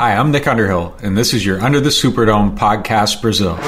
Hi, I'm Nick Underhill, and this is your Under the Superdome podcast, Brazil.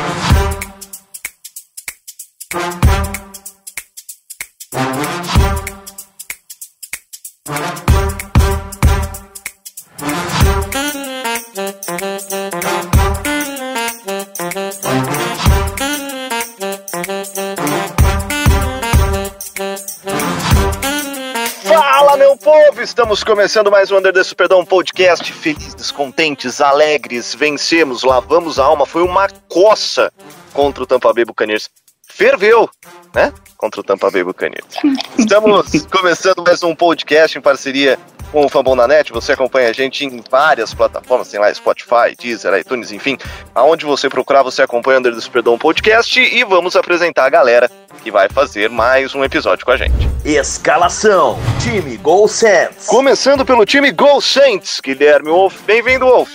Estamos começando mais um Under the Superdome Podcast. Felizes, contentes, alegres, vencemos, lavamos a alma. Foi uma coça contra o Tampa Bay Buccaneers. Ferveu, né? Contra o Tampa Bay Buccaneers. Estamos começando mais um podcast em parceria com o Fambon na Net. Você acompanha a gente em várias plataformas, tem lá Spotify, Deezer, iTunes, enfim. Aonde você procurar, você acompanha o Under the Superdome Podcast e vamos apresentar a galera que vai fazer mais um episódio com a gente. Escalação: Time Gol Saints. Começando pelo time Go Saints, Guilherme Wolf. Bem-vindo, Wolf.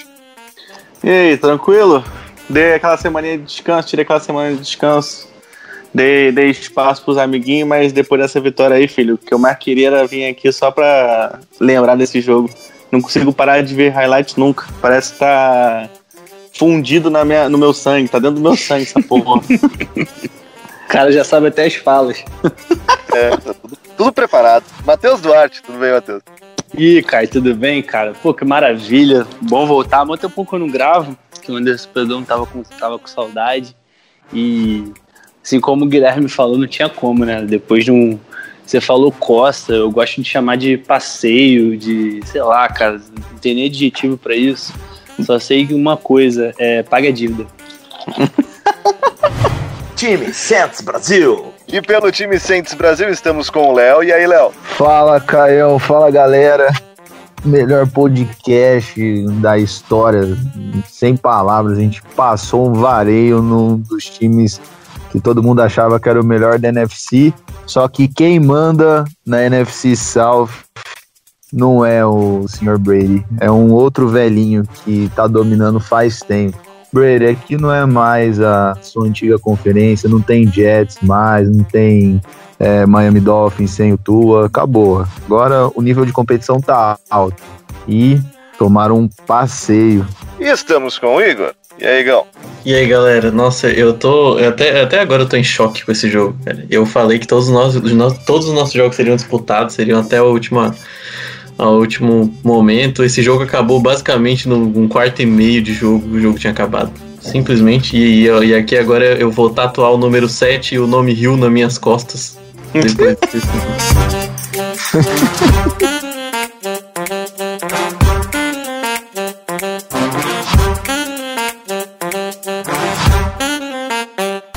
E aí, tranquilo? Dei aquela semaninha de descanso, tirei aquela semana de descanso. Dei, dei espaço pros amiguinhos, mas depois dessa vitória aí, filho, o que eu mais queria era vir aqui só pra lembrar desse jogo. Não consigo parar de ver highlights nunca. Parece que tá fundido na minha, no meu sangue, tá dentro do meu sangue essa porra. O cara já sabe até as falas. É, tá tudo, tudo preparado. Matheus Duarte, tudo bem, Matheus? Ih, Kai, tudo bem, cara? Pô, que maravilha. Bom voltar. Há muito tempo que eu não gravo, que o Anderson Pedrão tava com, tava com saudade. E, assim como o Guilherme falou, não tinha como, né? Depois de um. Você falou costa, eu gosto de chamar de passeio, de. sei lá, cara, não tem nem adjetivo pra isso. Só sei que uma coisa, é paga a dívida. Time Saints Brasil. E pelo time Saints Brasil, estamos com o Léo. E aí, Léo? Fala, Caião. Fala, galera. Melhor podcast da história. Sem palavras. A gente passou um vareio num dos times que todo mundo achava que era o melhor da NFC. Só que quem manda na NFC South não é o Sr. Brady. É um outro velhinho que tá dominando faz tempo. Brady, aqui não é mais a sua antiga conferência, não tem Jets mais, não tem é, Miami Dolphins sem o Tua, acabou. Agora o nível de competição tá alto. E tomaram um passeio. E estamos com o Igor. E aí? E aí, galera, nossa, eu tô. até, até agora eu tô em choque com esse jogo, cara. Eu falei que todos os nossos, os nossos- todos os nossos jogos seriam disputados, seriam até a última. Ao último momento. Esse jogo acabou basicamente num quarto e meio de jogo, o jogo tinha acabado. Simplesmente. E, e, e aqui agora eu vou tatuar o número 7 e o nome Rio nas minhas costas. Depois desse-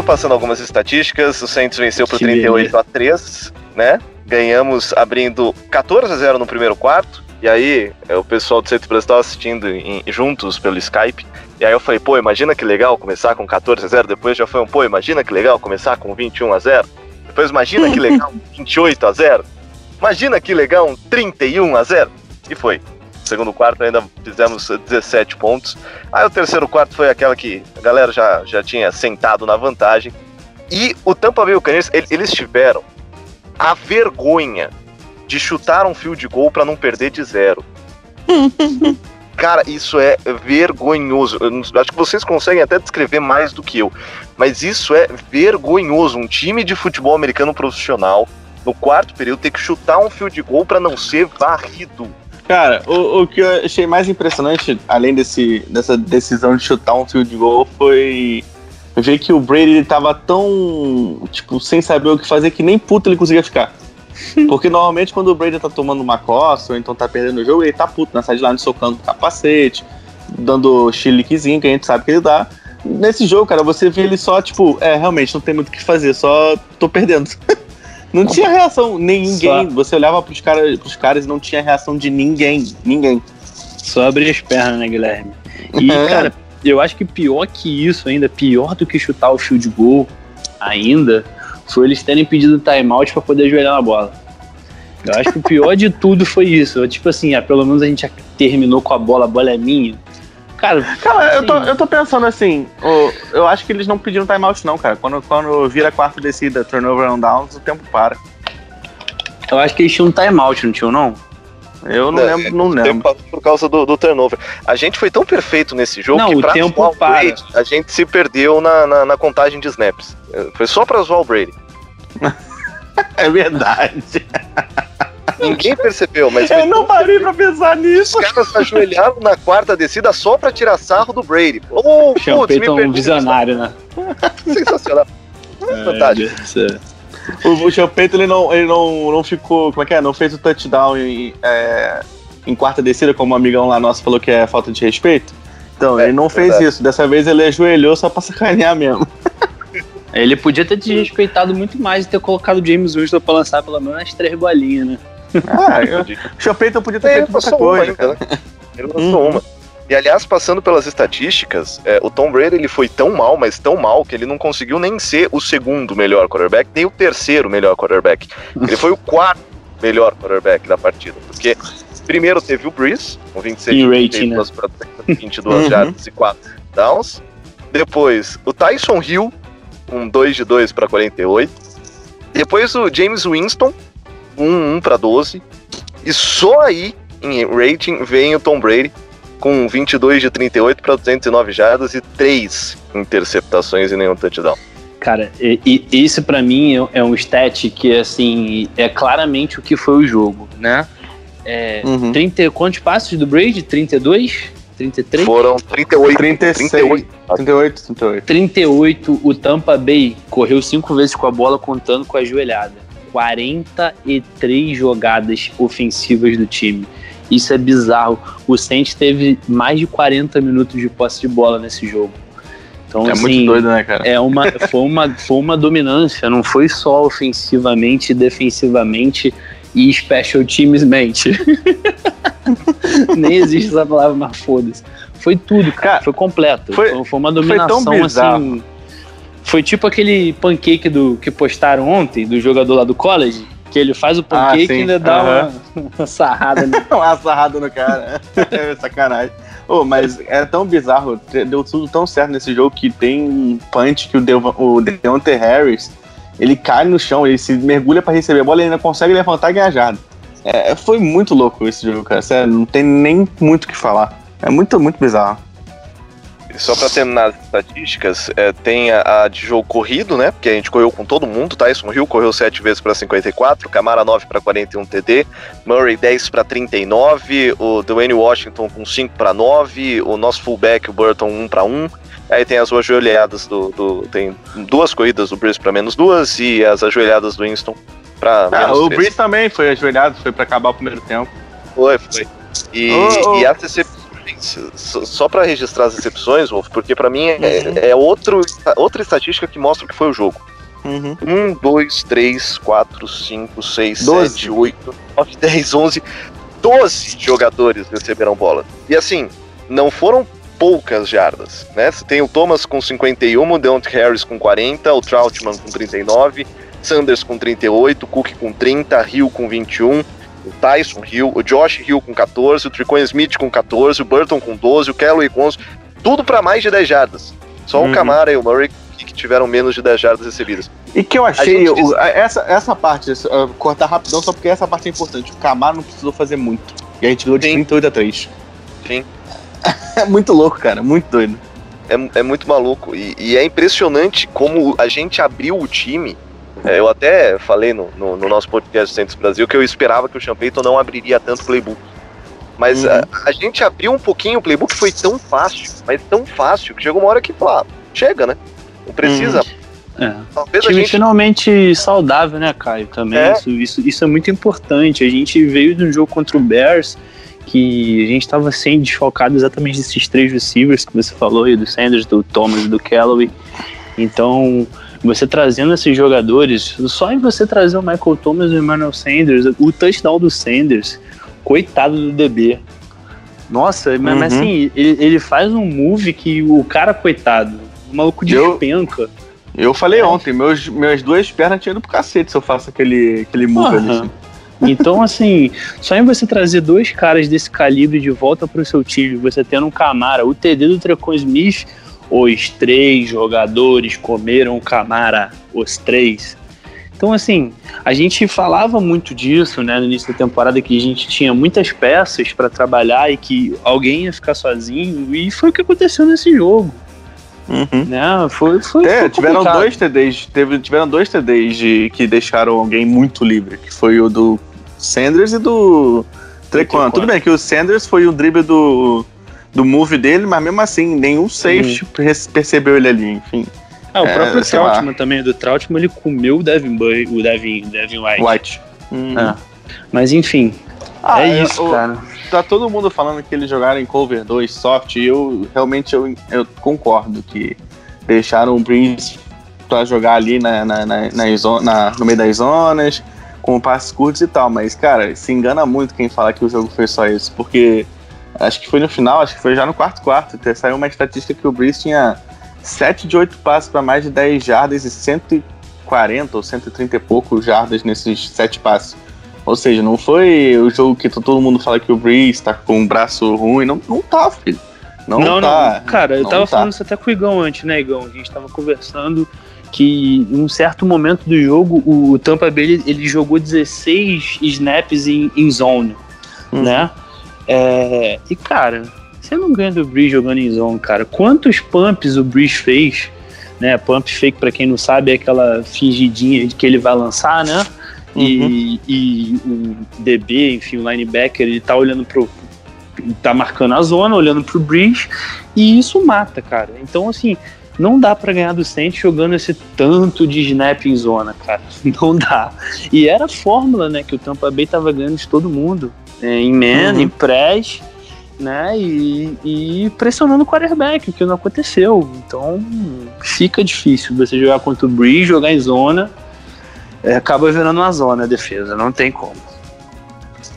começando passando algumas estatísticas, o Saints venceu por Que 38 a 3, né? Ganhamos abrindo 14 a 0 no primeiro quarto. E aí, é, o pessoal do Saints Brasil estava assistindo em- juntos pelo Skype. E aí eu falei, pô, imagina que legal começar com 14 a 0. Depois já foi um, pô, imagina que legal começar com 21 a 0. Depois imagina que legal um 28 a 0. Imagina que legal um 31 a 0. E foi. Segundo quarto ainda fizemos 17 pontos. Aí o terceiro quarto foi aquela que a galera já, já tinha sentado na vantagem. E o Tampa Bay Buccaneers, ele- eles tiveram a vergonha de chutar um fio de gol para não perder de zero. Cara, isso é vergonhoso. Eu acho que vocês conseguem até descrever mais do que eu. Mas isso é vergonhoso. Um time de futebol americano profissional, no quarto período, ter que chutar um fio de gol para não ser varrido. Cara, o, o que eu achei mais impressionante, além desse, dessa decisão de chutar um field goal, foi ver que o Brady ele tava tão, tipo, sem saber o que fazer que nem puto ele conseguia ficar. Porque normalmente quando o Brady tá tomando uma costa ou então tá perdendo o jogo, ele tá puto na sideline socando o capacete, dando chiliquezinho que a gente sabe que ele dá. Nesse jogo, cara, você vê ele só, tipo, é, realmente não tem muito o que fazer, só tô perdendo. Não tinha reação, nem ninguém. Você olhava pros, cara, pros caras e não tinha reação de ninguém. Ninguém. Só abrir as pernas, né, Guilherme? E, É. cara, eu acho que pior que isso ainda, pior do que chutar o field goal ainda, foi eles terem pedido timeout pra poder ajoelhar na bola. Eu acho que o pior de tudo foi isso. Tipo assim, ah, pelo menos a gente já terminou com a bola, a bola é minha. Cara, Cara, eu tô, eu tô pensando assim, o- eu acho que eles não pediram timeout não, cara. Quando, quando vira quarta descida, turnover on downs, o tempo para. eu acho que eles tinham um timeout, não tinham, não? Eu não É, lembro, não O tempo lembro. por causa do, do turnover. A gente foi tão perfeito nesse jogo Não, que o pra tempo zoar o para. Brady, a gente se perdeu na, na, na contagem de snaps. É, Foi só pra zoar o Brady. É verdade. Ninguém percebeu, mas Eu não parei pra pensar nisso. os caras ajoelharam na quarta descida só pra tirar sarro do Brady. Oh, putz, me perdi. visionário, né? Sensacional. Fantástico. O, o Payton, ele não, ele não, não ficou, como é que é? Não fez o touchdown em, é, em quarta descida, como um amigão lá nosso falou que é falta de respeito. Então, É, ele não fez verdade. isso. Dessa vez ele ajoelhou só pra sacanear mesmo. Ele podia ter desrespeitado muito mais e ter colocado o James Winston pra lançar pelo menos as três bolinhas, né? Ah, eu, o Sean Payton podia ter Ele feito uma coisa, cara. né? Ele lançou Uhum. uma. E aliás, passando pelas estatísticas, é, o Tom Brady ele foi tão mal, mas tão mal, que ele não conseguiu nem ser o segundo melhor quarterback, nem o terceiro melhor quarterback. Ele foi o quarto melhor quarterback da partida. Porque primeiro teve o Breeze, com 26 Em de rating, né? 32 para 22 Uhum. jardas e 4 downs. Depois o Tyson Hill, um 2 de 2 para 48. Depois o James Winston, um 1 para 12. E só aí, em rating, vem o Tom Brady com 22 de 38 para 209 jardas e 3 interceptações e nenhum touchdown. Cara, e, e isso pra mim é, é um stat que, assim, é claramente o que foi o jogo, né? É, Uhum. 30, quantos passos do Brady? 32? 33? Foram 38. 36. 38. 38, 38. 38, o Tampa Bay correu cinco vezes com a bola contando com a joelhada. 43 jogadas ofensivas do time. Isso é bizarro. O Saints teve mais de 40 minutos de posse de bola nesse jogo. Então, É assim, muito doido, né, cara? É uma, foi, uma, foi uma dominância, não foi só ofensivamente, defensivamente e special teamsmente. Nem existe essa palavra, mas foda-se. Foi tudo, cara. Cara, foi completo. foi- Foi, foi uma foi dominação tão bizarro. assim. Foi tipo aquele pancake do, que postaram ontem, do jogador lá do college, que ele faz o pancake sim. e ainda dá Aham. uma, uma sarrada. né? Uma sarrada no cara. é sacanagem. Ô, mas é tão bizarro, deu tudo tão certo nesse jogo que tem um punch que o, o Deontay Harris, ele cai no chão, ele se mergulha pra receber a bola e ainda consegue levantar e ganhar jarda. É, foi muito louco esse jogo, cara. Sério, não tem nem muito o que falar. É muito, muito bizarro. Só pra terminar as estatísticas, é, tem a, a de jogo corrido, né? Porque a gente correu com todo mundo. Tyson Hill correu 7 vezes pra 54, Camara 9 pra 41 TD, Murray 10 pra 39, o Dwayne Washington com 5 pra 9, o nosso fullback, o Burton 1 pra 1. Aí tem as ajoelhadas do, do- Tem duas corridas do Bruce pra menos duas e as ajoelhadas do Winston pra Ah, menos o três. Breeze também foi ajoelhado, foi pra acabar o primeiro tempo. Foi, foi. E, Ô, ô. e as decepções, só- pra registrar as decepções, Wolf, porque pra mim é, é outro, outra estatística que mostra o que foi o jogo. Uhum. 1, 2, 3, 4, 5, 6, Doze. 7, 8, 9, 10, 11, 12 jogadores receberam bola. E assim, não foram poucas jardas, né? Tem o Thomas com 51, o Deontay Harris com 40, o Troutman com 39, Sanders com 38, Cook com 30, Hill com 21, o Tyson Hill, o Josh Hill com 14, o Tricon Smith com 14, o Burton com 12, o Callaway com 11, tudo para mais de 10 jardas. Só Uhum. o Camara e o Murray que tiveram menos de 10 jardas recebidas. E que eu achei, o- a- essa, essa parte, uh, cortar rapidão, só porque essa parte é importante. O Camaro não precisou fazer muito. E a gente ganhou de Sim. 38 a 3. Sim. É muito louco, cara, muito doido. é, é muito maluco. E, e é impressionante como a gente abriu o time. É, eu até falei no, no, no nosso podcast Centros Brasil que eu esperava que o Champeyton não abriria tanto playbook. Mas Uhum. a, a gente abriu um pouquinho o playbook, foi tão fácil, mas tão fácil, que chegou uma hora que, ah, chega, né? Não precisa. É. Talvez a time gente. finalmente saudável, né, Caio? Também. É. Isso, isso, isso é muito importante. A gente veio de um jogo contra o Bears que a gente estava sendo desfalcado exatamente desses três receivers que você falou, aí, do Sanders, do Thomas e do Callaway. Então, você trazendo esses jogadores, só em você trazer o Michael Thomas e o Emmanuel Sanders, o touchdown do Sanders, coitado do DB. Nossa, mas, mas Uhum. assim, ele, ele faz um move que o cara, coitado, o maluco Eu- despenca. Eu falei ontem, meus, minhas duas pernas tinham ido pro cacete se eu faço aquele, aquele move ali. Aham. Então, assim, só em você trazer dois caras desse calibre de volta pro seu time, você tendo um Camara, o TD do Trecon Smith, os três jogadores comeram o Camara, os três. Então, assim, a gente falava muito disso, né, no início da temporada, que a gente tinha muitas peças para trabalhar e que alguém ia ficar sozinho, e foi o que aconteceu nesse jogo, Uhum. né? Foi, foi, É, foi tiveram dois TDs, teve, tiveram dois TDs de, que deixaram alguém muito livre, que foi o do Sanders e do Trequan. Trequan. Tudo bem que o Sanders foi o drible do, do move dele, mas mesmo assim, nenhum safety perce- percebeu ele ali, enfim. Ah, o É, próprio sei lá. Também, do Trautmann, ele comeu o Devin, o Devin, Devin White. White. Hum. É. Mas enfim, Ah, é isso, cara. Tá todo mundo falando que eles jogaram em cover 2 soft, e eu realmente eu, eu concordo que deixaram o Breeze pra jogar ali na, na, na, zo- na- no meio das zonas, com passes curtos e tal, mas, cara, se engana muito quem fala que o jogo foi só isso, porque acho que foi no final, acho que foi já no quarto quarto, saiu uma estatística que o Breeze tinha 7 de 8 passes para mais de 10 jardas e 140 ou 130 e pouco jardas nesses 7 passes. Ou seja, não foi o jogo que to- todo mundo fala que o Breeze tá com um braço ruim. Não, não tá, filho. Não, Não, tá. não, cara, eu Não tava tá. falando isso até com o Igão antes, né, Igão? A gente tava conversando que em um certo momento do jogo, o Tampa Bay ele, ele jogou 16 snaps em, em zone, Hum. né? É, e, cara, você não ganha do Breeze jogando em zone, cara. Quantos pumps o Breeze fez? Né, pump fake, pra quem não sabe, é aquela fingidinha de que ele vai lançar, né? E, e o DB, enfim, o linebacker, ele tá olhando pro. tá marcando a zona, olhando pro Breeze, e isso mata, cara. Então, assim, não dá pra ganhar do Saints jogando esse tanto de snap em zona, cara. Não dá. E era a fórmula, né, que o Tampa Bay tava ganhando de todo mundo. é, em man, Uhum. em press, né, e, e pressionando o quarterback, o que não aconteceu. Então, fica difícil você jogar contra o Breeze, jogar em zona, é, acaba virando uma zona a defesa, não tem como.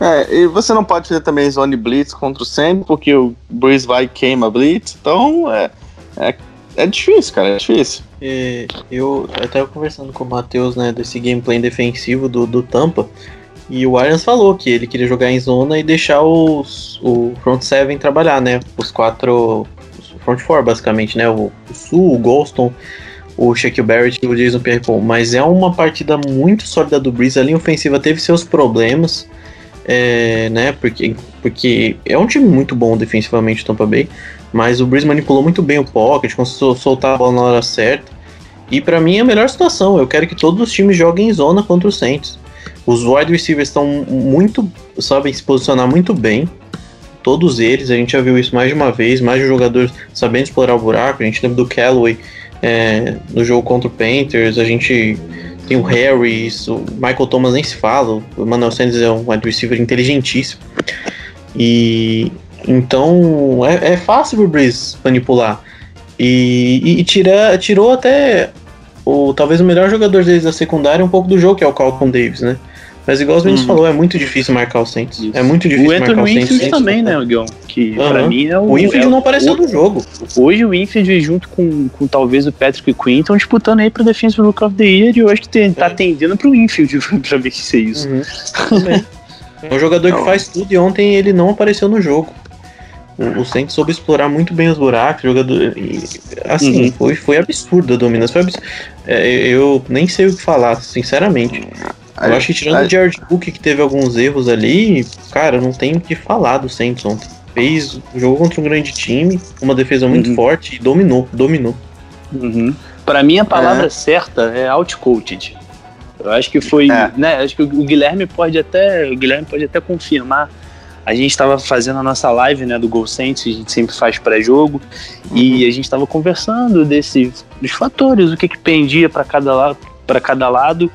É, e você não pode fazer também zone blitz contra o Sam, porque o Breeze vai e queima blitz. Então, é, é, é difícil, cara, é difícil. Eu até conversando com o Matheus, né, desse gameplay defensivo do, do Tampa, e o Arians falou que ele queria jogar em zona e deixar os, o front seven trabalhar, né, os quatro, os front four basicamente, né, o, o Sul, o Golston, o Shaquille Barrett e o Jason Pierre-Paul, mas é uma partida muito sólida do Breeze, a linha ofensiva teve seus problemas, é, né, porque, porque é um time muito bom defensivamente o Tampa Bay, mas o Breeze manipulou muito bem o pocket, conseguiu soltar a bola na hora certa. E pra mim é a melhor situação. Eu quero que todos os times joguem em zona contra os Saints. Os wide receivers estão muito, sabem se posicionar muito bem. Todos eles, a gente já viu isso mais de uma vez, mais de um jogador sabendo explorar o buraco. A gente lembra do Callaway é, no jogo contra o Panthers. A gente tem o Harris, o Michael Thomas nem se fala. O Emmanuel Sanders é um wide receiver inteligentíssimo. E então é, é fácil pro Breeze manipular. E, e, e tira, tirou até o talvez o melhor jogador deles da secundária um pouco do jogo, que é o Calvin Davis, né? Mas igual os meninos Uhum. falou, é muito difícil marcar o Saints. Isso. É muito difícil O marcar Anthony o Saints. Winfield também, né, Guilherme? Que pra Aham. mim é o. O Winfield é não apareceu o- no jogo. Hoje o Winfield, junto com, com talvez o Patrick Quinn, estão disputando aí pra Defensive Look of the Year e eu acho que tem, tá É. tendendo pro Winfield pra ver se é isso. Uhum. É um jogador que faz tudo e ontem ele não apareceu no jogo. O, o Saints soube explorar muito bem os buracos, jogador. e, assim, Uhum. foi, foi absurdo a dominância. Foi abs- é, eu nem sei o que falar, sinceramente. Eu acho que tirando o Jared Cook, que teve alguns erros ali, cara, não tem o que falar do Saints ontem. Fez, jogou contra um grande time, uma defesa muito Uhum. forte e dominou, dominou. Uhum. Pra mim, a palavra certa é outcoached. Eu acho que foi, É. né? Acho que o Guilherme pode até, o Guilherme pode até confirmar. A gente estava fazendo a nossa live, né, do Gol Saints, a gente sempre faz pré-jogo, e a gente estava conversando desse, dos fatores, o que que pendia para cada lado, para cada lado,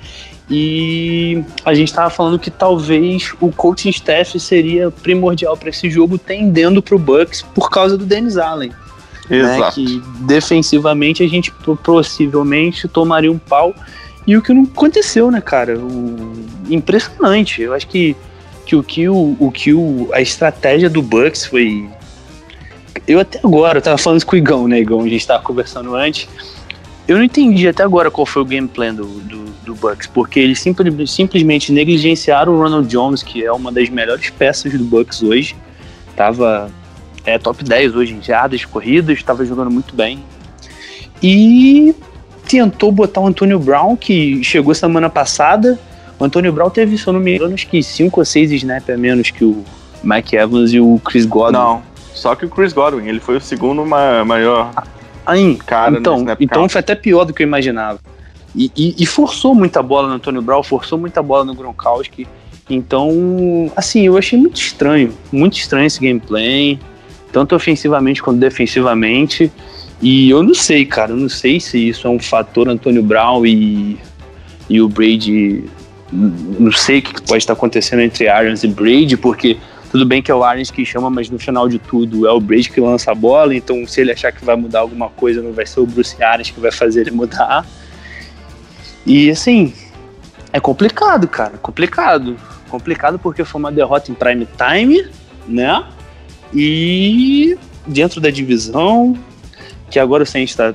e a gente estava falando que talvez o coaching staff seria primordial para esse jogo, tendendo para o Bucks por causa do Dennis Allen né, Exato. que defensivamente a gente po- possivelmente tomaria um pau. E o que não aconteceu, né, cara? O... Impressionante. Eu acho que que o que o, o que o, a estratégia do Bucks foi. Eu até agora, eu tava falando isso com o Igão, né, Igão? A gente tava conversando antes. Eu não entendi até agora qual foi o game plan do, do, do Bucks, porque eles simplesmente negligenciaram o Ronald Jones, que é uma das melhores peças do Bucks hoje. Tava é, top 10 hoje em jardas, corridas, tava jogando muito bem. E tentou botar o Antônio Brown, que chegou semana passada. O Antônio Brown teve, se eu não me engano, acho que 5 ou 6 snaps a menos que o Mike Evans e o Chris Godwin. Não, só que o Chris Godwin, ele foi o segundo ma- maior Aí, cara no então, então count. foi até pior do que eu imaginava. E, e- e forçou muita bola no Antônio Brown, forçou muita bola no Gronkowski. Então, assim, eu achei muito estranho, muito estranho esse gameplay, tanto ofensivamente quanto defensivamente. E eu não sei, cara, eu não sei se isso é um fator Antônio Brown e, e o Brady. Não sei o que pode estar acontecendo entre Arians e Brady, porque tudo bem que é o Arians que chama, mas no final de tudo é o Brady que lança a bola, então se ele achar que vai mudar alguma coisa, não vai ser o Bruce Arians que vai fazer ele mudar. E assim, é complicado, cara, complicado. Complicado porque foi uma derrota em prime time, né? E dentro da divisão, que agora o Saints está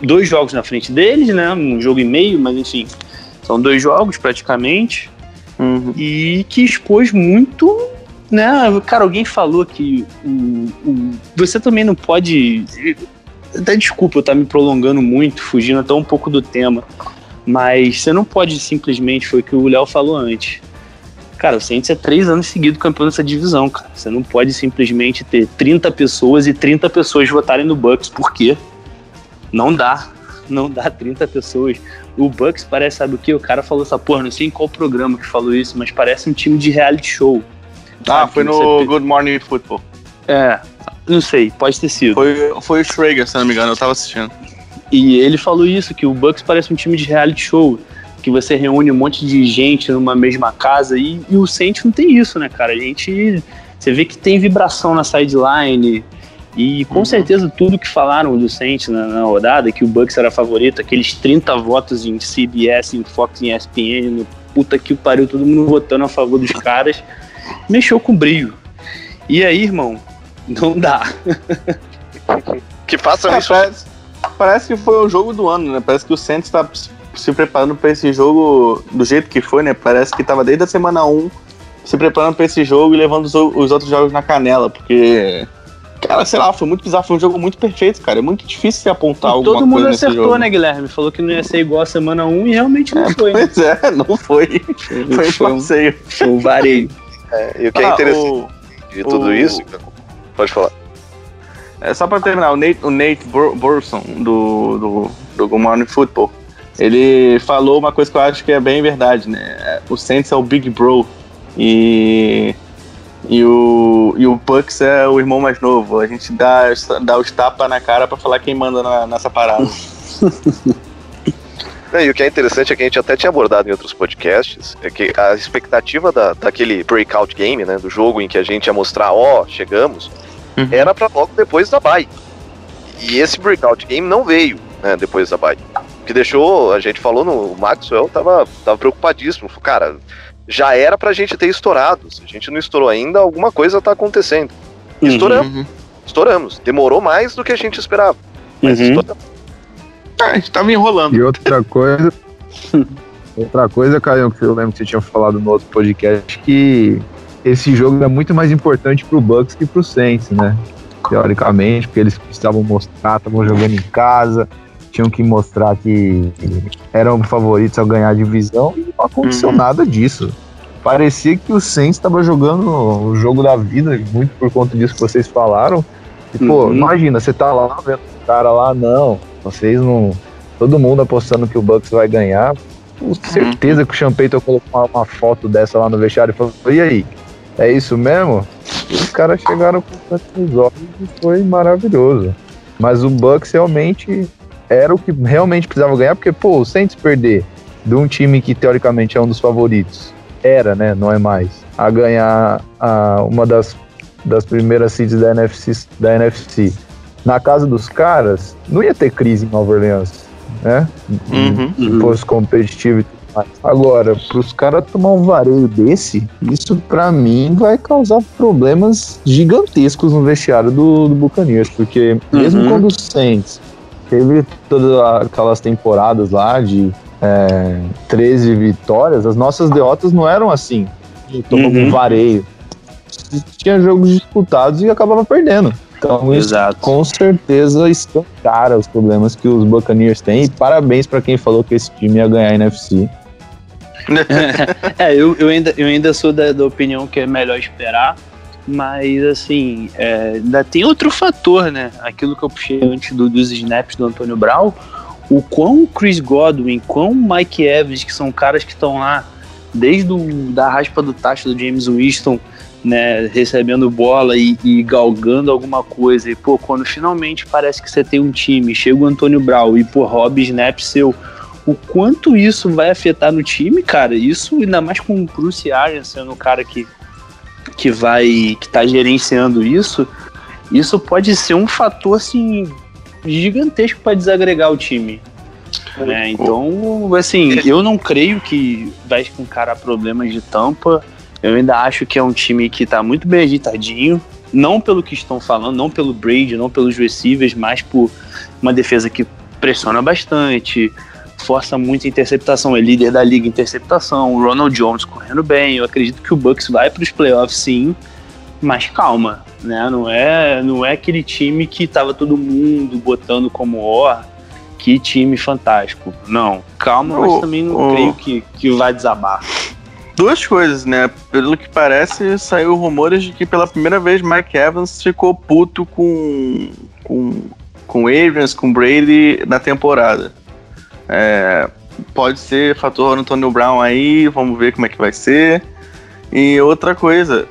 dois jogos na frente deles, né? Um jogo e meio, mas enfim, são dois jogos praticamente Uhum. e que expôs muito, né? Cara, alguém falou que o, o- você também não pode. Até desculpa eu estar me prolongando muito, fugindo até um pouco do tema, mas você não pode simplesmente, foi o que o Léo falou antes. Cara, o Saints é três anos seguidos campeão dessa divisão, cara. Você não pode simplesmente ter 30 pessoas e 30 pessoas votarem no Bucks, por quê? Não dá. Não dá 30 pessoas. O Bucks parece, sabe o que? O cara falou essa porra, não sei em qual programa que falou isso, mas parece um time de reality show. Ah, foi no você- Good Morning Football. É, não sei, pode ter sido. Foi, foi o Schrager, se não me engano, eu tava assistindo. E ele falou isso, que o Bucks parece um time de reality show, que você reúne um monte de gente numa mesma casa, e, e o Saints não tem isso, né, cara? A gente. Você vê que tem vibração na sideline, e com certeza tudo que falaram do Saints na, na rodada, que o Bucks era favorito, aqueles 30 votos em CBS, em Fox, em ESPN, no puta que o pariu, todo mundo votando a favor dos caras, mexeu com brilho. E aí, irmão, não dá. Que façam É, isso. parece, parece que foi o jogo do ano, né? Parece que o Saints tá se- preparando pra esse jogo do jeito que foi, né? Parece que tava desde a semana 1 se preparando pra esse jogo e levando os, o- os outros jogos na canela, porque. Cara, sei lá, foi muito bizarro, foi um jogo muito perfeito, cara. É muito difícil apontar E alguma todo mundo coisa nesse acertou, jogo. né, Guilherme? Falou que não ia ser igual a semana 1 e realmente não foi. né? Pois é, não foi. Foi um Foi um, passeio. foi um vareio. É, e o que é Ah, interessante o- de tudo o- isso. Pode falar. É, só pra terminar, o Nate, o Nate Bur- Burson, do, do, do Good Morning Football, ele falou uma coisa que eu acho que é bem verdade, né? O Saints é o Big Bro e, e, o, e o Bucks é o irmão mais novo. A gente dá, dá os tapas na cara pra falar quem manda na- nessa parada. É, E o que é interessante é que a gente até tinha abordado em outros podcasts, é que a expectativa da, daquele breakout game, né, do jogo em que a gente ia mostrar, ó, chegamos, Uhum. era pra logo depois da bye. E esse breakout game não veio, né, depois da bye. O que deixou, a gente falou no o Maxwell, tava, tava preocupadíssimo. Cara, já era pra gente ter estourado. Se a gente não estourou ainda, alguma coisa tá acontecendo. E Estouramos, Uhum. estouramos. Demorou mais do que a gente esperava. Mas Uhum. estouramos. Ah, a gente tava enrolando. E outra coisa. outra coisa, Caio, que eu lembro que você tinha falado no outro podcast, que esse jogo é muito mais importante pro Bucks que pro Saints, né? Teoricamente, porque eles precisavam mostrar, estavam jogando em casa, tinham que mostrar que eram favoritos a ganhar a divisão e não aconteceu Uhum. nada disso. Parecia que o Saints estava jogando o jogo da vida, muito por conta disso que vocês falaram. E, pô, Uhum. imagina, você tá lá vendo o cara lá, não, vocês não. Todo mundo apostando que o Bucks vai ganhar. Com certeza que o Champeyton colocou uma, uma foto dessa lá no vestiário e falou: e aí? É isso mesmo? E os caras chegaram com nos olhos e foi maravilhoso. Mas o Bucks realmente era o que realmente precisava ganhar, porque, pô, o Saints perder de um time que teoricamente é um dos favoritos, era, né? Não é mais, a ganhar a, uma das, das primeiras seeds da NFC, da NFC na casa dos caras, não ia ter crise em Nova Orleans, né? Uhum. Uhum. fosse competitivo e tudo mais. Agora, pros caras tomar um vareio desse, isso pra mim vai causar problemas gigantescos no vestiário do, do Buccaneers, porque mesmo Uhum. quando o Saints teve todas aquelas temporadas lá de é, 13 vitórias, as nossas derrotas não eram assim. Tomamos Uhum. um vareio. Tinha jogos disputados e acabava perdendo. Então isso Exato. com certeza escancara os problemas que os Buccaneers têm. E parabéns pra quem falou que esse time ia ganhar a NFC. É, eu, eu, ainda, eu ainda sou da, da opinião que é melhor esperar, mas assim, é, ainda tem outro fator, né? Aquilo que eu puxei antes do- dos snaps do Antônio Brown, o quão Chris Godwin, quão Mike Evans, que são caras que estão lá desde o, da raspa do tacho do James Winston, né, recebendo bola e, e galgando alguma coisa, e pô, quando finalmente parece que você tem um time, chega o Antônio Brown e pô, Rob Snap seu o quanto isso vai afetar no time, cara, isso ainda mais com o Bruce Arians sendo o cara que, que vai, que tá gerenciando isso, isso pode ser um fator, assim, gigantesco para desagregar o time. né? Então, assim, eu não creio que vai escancarar problemas de tampa. Eu ainda acho que é um time que tá muito bem agitadinho. Não pelo que estão falando, não pelo Brady, não pelos receivers, mas por uma defesa que pressiona bastante, força muita interceptação, é líder da liga interceptação, o Ronald Jones correndo bem. Eu acredito que o Bucks vai para os playoffs sim, mas calma, né? Não é, não é aquele time que tava todo mundo botando como ó, que time fantástico. Não, calma, mas também não o- creio que, que vai desabar. Duas coisas, né? Pelo que parece, saiu rumores de que pela primeira vez Mike Evans ficou puto com com com Arians, com Brady na temporada. É, pode ser fator Antônio Brown aí, vamos ver como é que vai ser. E outra coisa,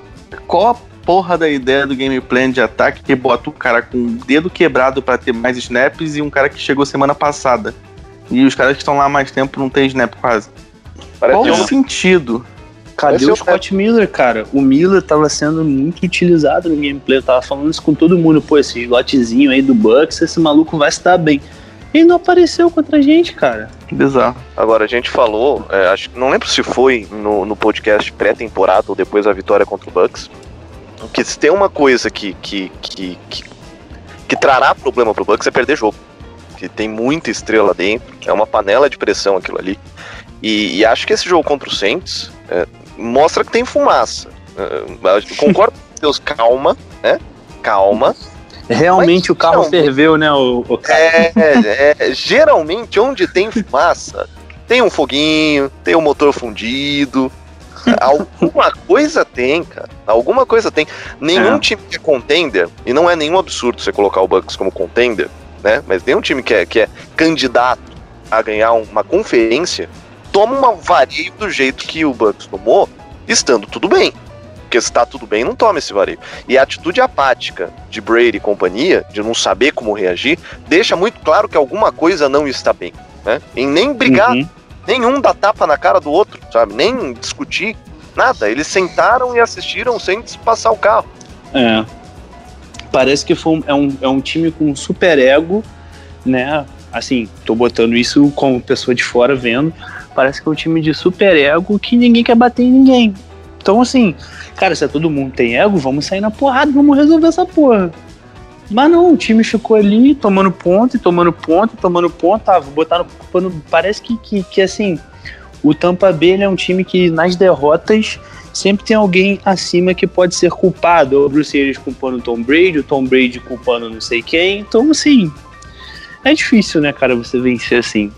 qual a porra da ideia do game plan de ataque que bota o cara com o dedo quebrado pra ter mais snaps e um cara que chegou semana passada? E os caras que estão lá há mais tempo não tem snap quase. Parece Qual o um- sentido? Cadê é o o Scott Miller, cara? O Miller tava sendo muito utilizado no gameplay. Eu tava falando isso com todo mundo. Pô, esse slotzinho aí do Bucks, esse maluco vai se dar bem. Ele não apareceu contra a gente, cara. Bizarro. Agora, a gente falou, é, acho, não lembro se foi no, no podcast pré-temporada ou depois da vitória contra o Bucks, que se tem uma coisa que, que, que, que, que trará problema pro Bucks é perder jogo. Que tem muita estrela dentro, é uma panela de pressão aquilo ali. E, e acho que esse jogo contra o Saints é, mostra que tem fumaça. É, concordo com Deus, calma, né? Calma. Realmente Mas, o carro ferveu, né, o, o cara? É, é, geralmente onde tem fumaça, tem um foguinho, tem um motor fundido. Alguma coisa tem, cara. Alguma coisa tem. Nenhum É. time que é contender, e não é nenhum absurdo você colocar o Bucks como contender, né? Mas nenhum time que é, que é candidato a ganhar uma conferência toma uma vareio do jeito que o Bucks tomou, estando tudo bem. Porque se tá tudo bem, não toma esse vareio. E a atitude apática de Brady e companhia, de não saber como reagir, deixa muito claro que alguma coisa não está bem. Né? Em nem brigar, Uhum. nenhum dá tapa na cara do outro, sabe? Nem discutir, nada. Eles sentaram e assistiram sem passar o carro. É. Parece que foi um, é, um, é um time com um super ego, né? Assim, tô botando isso como pessoa de fora vendo. Parece que é um time de super ego que ninguém quer bater em ninguém. Então, assim, cara, se todo mundo tem ego, vamos sair na porrada, vamos resolver essa porra. Mas não, o time ficou ali tomando ponto, e tomando ponto, e tomando ponto. Ah, botar no. Parece que, que, que assim, o Tampa Bay é um time que nas derrotas sempre tem alguém acima que pode ser culpado. O Bruce Arians culpando o Tom Brady, o Tom Brady culpando não sei quem. Então, assim, é difícil, né, cara, você vencer assim.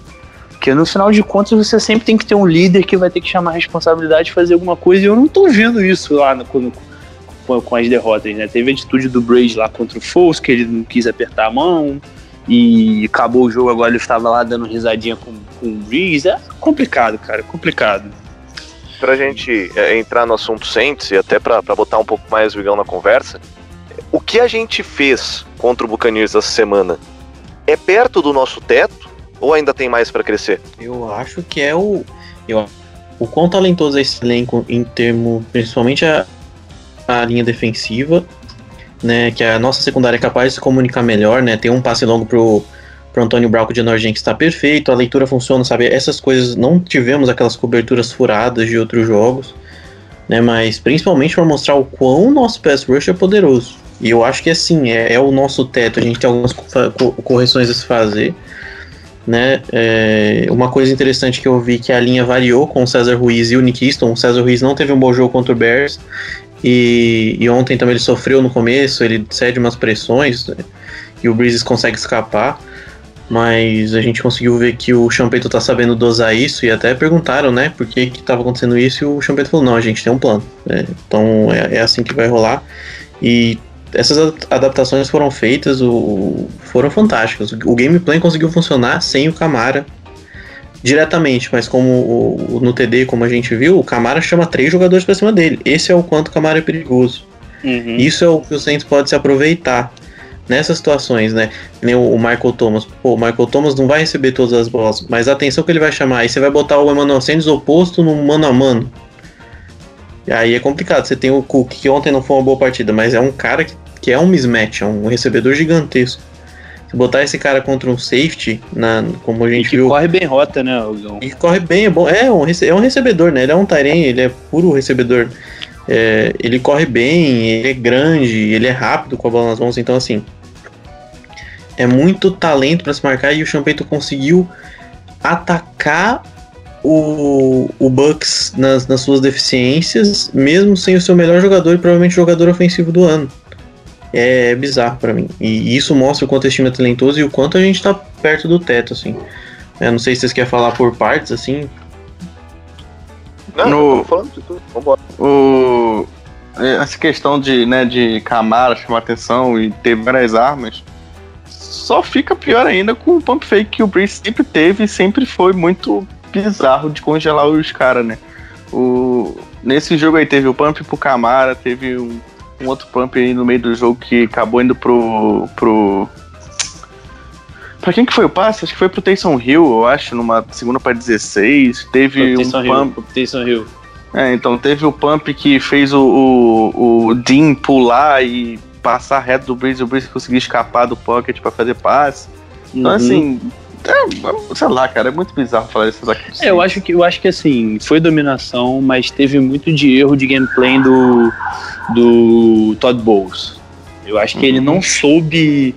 Porque no final de contas você sempre tem que ter um líder que vai ter que chamar a responsabilidade de fazer alguma coisa. E eu não tô vendo isso lá no, quando- com, com as derrotas, né? Teve a atitude do Brady lá contra o Foles, que ele não quis apertar a mão. E acabou o jogo, agora ele estava lá dando risadinha com, com o Breeze. É complicado, cara, é complicado. Pra gente é, entrar no assunto Saints e até pra, pra botar um pouco mais o Igão na conversa, o que a gente fez contra o Buccaneers essa semana é perto do nosso teto ou ainda tem mais pra crescer? Eu acho que é o. Eu, o quão talentoso é esse elenco em termo, principalmente a, a linha defensiva, né? Que a nossa secundária é capaz de se comunicar melhor, né? Tem um passe longo pro, pro Antônio Brown que o Janor Jenkins está perfeito, a leitura funciona, sabe? Essas coisas não tivemos aquelas coberturas furadas de outros jogos, né? Mas principalmente para mostrar o quão o nosso pass rush é poderoso. E eu acho que assim, é, é o nosso teto, a gente tem algumas co correções a se fazer. Né? É, uma coisa interessante que eu vi que a linha variou com o César Ruiz e o Nick Easton. O César Ruiz não teve um bom jogo contra o Bears. E, e ontem também ele sofreu no começo, ele cede umas pressões né? e o Breezes consegue escapar. Mas a gente conseguiu ver que o Champeito tá sabendo dosar isso e até perguntaram, né, por que que tava acontecendo isso e o Champeito falou, não, a gente tem um plano. Né? Então é, é assim que vai rolar. E essas adaptações foram feitas, o, foram fantásticas. O gameplay conseguiu funcionar sem o Camara diretamente, mas como o, no TD, como a gente viu, o Camara chama três jogadores para cima dele. Esse é o quanto o Camara é perigoso. Uhum. Isso é o que o Saints pode se aproveitar nessas situações, né? Nem o Michael Thomas. Pô, o Michael Thomas não vai receber todas as bolas, mas a atenção que ele vai chamar, aí você vai botar o Emmanuel Sanders oposto no mano a mano. E aí é complicado. Você tem o Cook, que ontem não foi uma boa partida, mas é um cara que, que é um mismatch, é um recebedor gigantesco botar esse cara contra um safety, na, como a gente e que viu. corre bem rota, né, Algão? E corre bem, é bom. É um, é um recebedor, né? Ele é um Tyrene, ele é puro recebedor. É, ele corre bem, ele é grande, ele é rápido com a bola nas mãos, então assim. É muito talento para se marcar e o Champeito conseguiu atacar o, o Bucks nas, nas suas deficiências, mesmo sem o seu melhor jogador e provavelmente jogador ofensivo do ano é bizarro para mim. E isso mostra o quanto esse time é talentoso e o quanto a gente tá perto do teto, assim. Eu não sei se vocês querem falar por partes, assim. Não, no, falando de tudo. Vambora. O, essa questão de, né, de Camara chamar atenção e ter várias armas só fica pior ainda com o pump fake que o Breeze sempre teve e sempre foi muito bizarro de congelar os caras, né? O, nesse jogo aí teve o pump pro Camara, teve um um outro pump aí no meio do jogo que acabou indo pro. pro. Pra quem que foi o passe? Acho que foi pro Taysom Hill, eu acho, numa segunda para 16. Teve um pump. Hill, Taysom Hill. É, então teve o pump que fez o, o, o Dean pular e passar reto do Breeze e o Breeze conseguir escapar do pocket para fazer passe. Então, uhum. assim, é, sei lá, cara, é muito bizarro falar isso aqui. É, eu acho que eu acho que assim, foi dominação, mas teve muito de erro de gameplay do, do Todd Bowles. Eu acho que uhum. ele não soube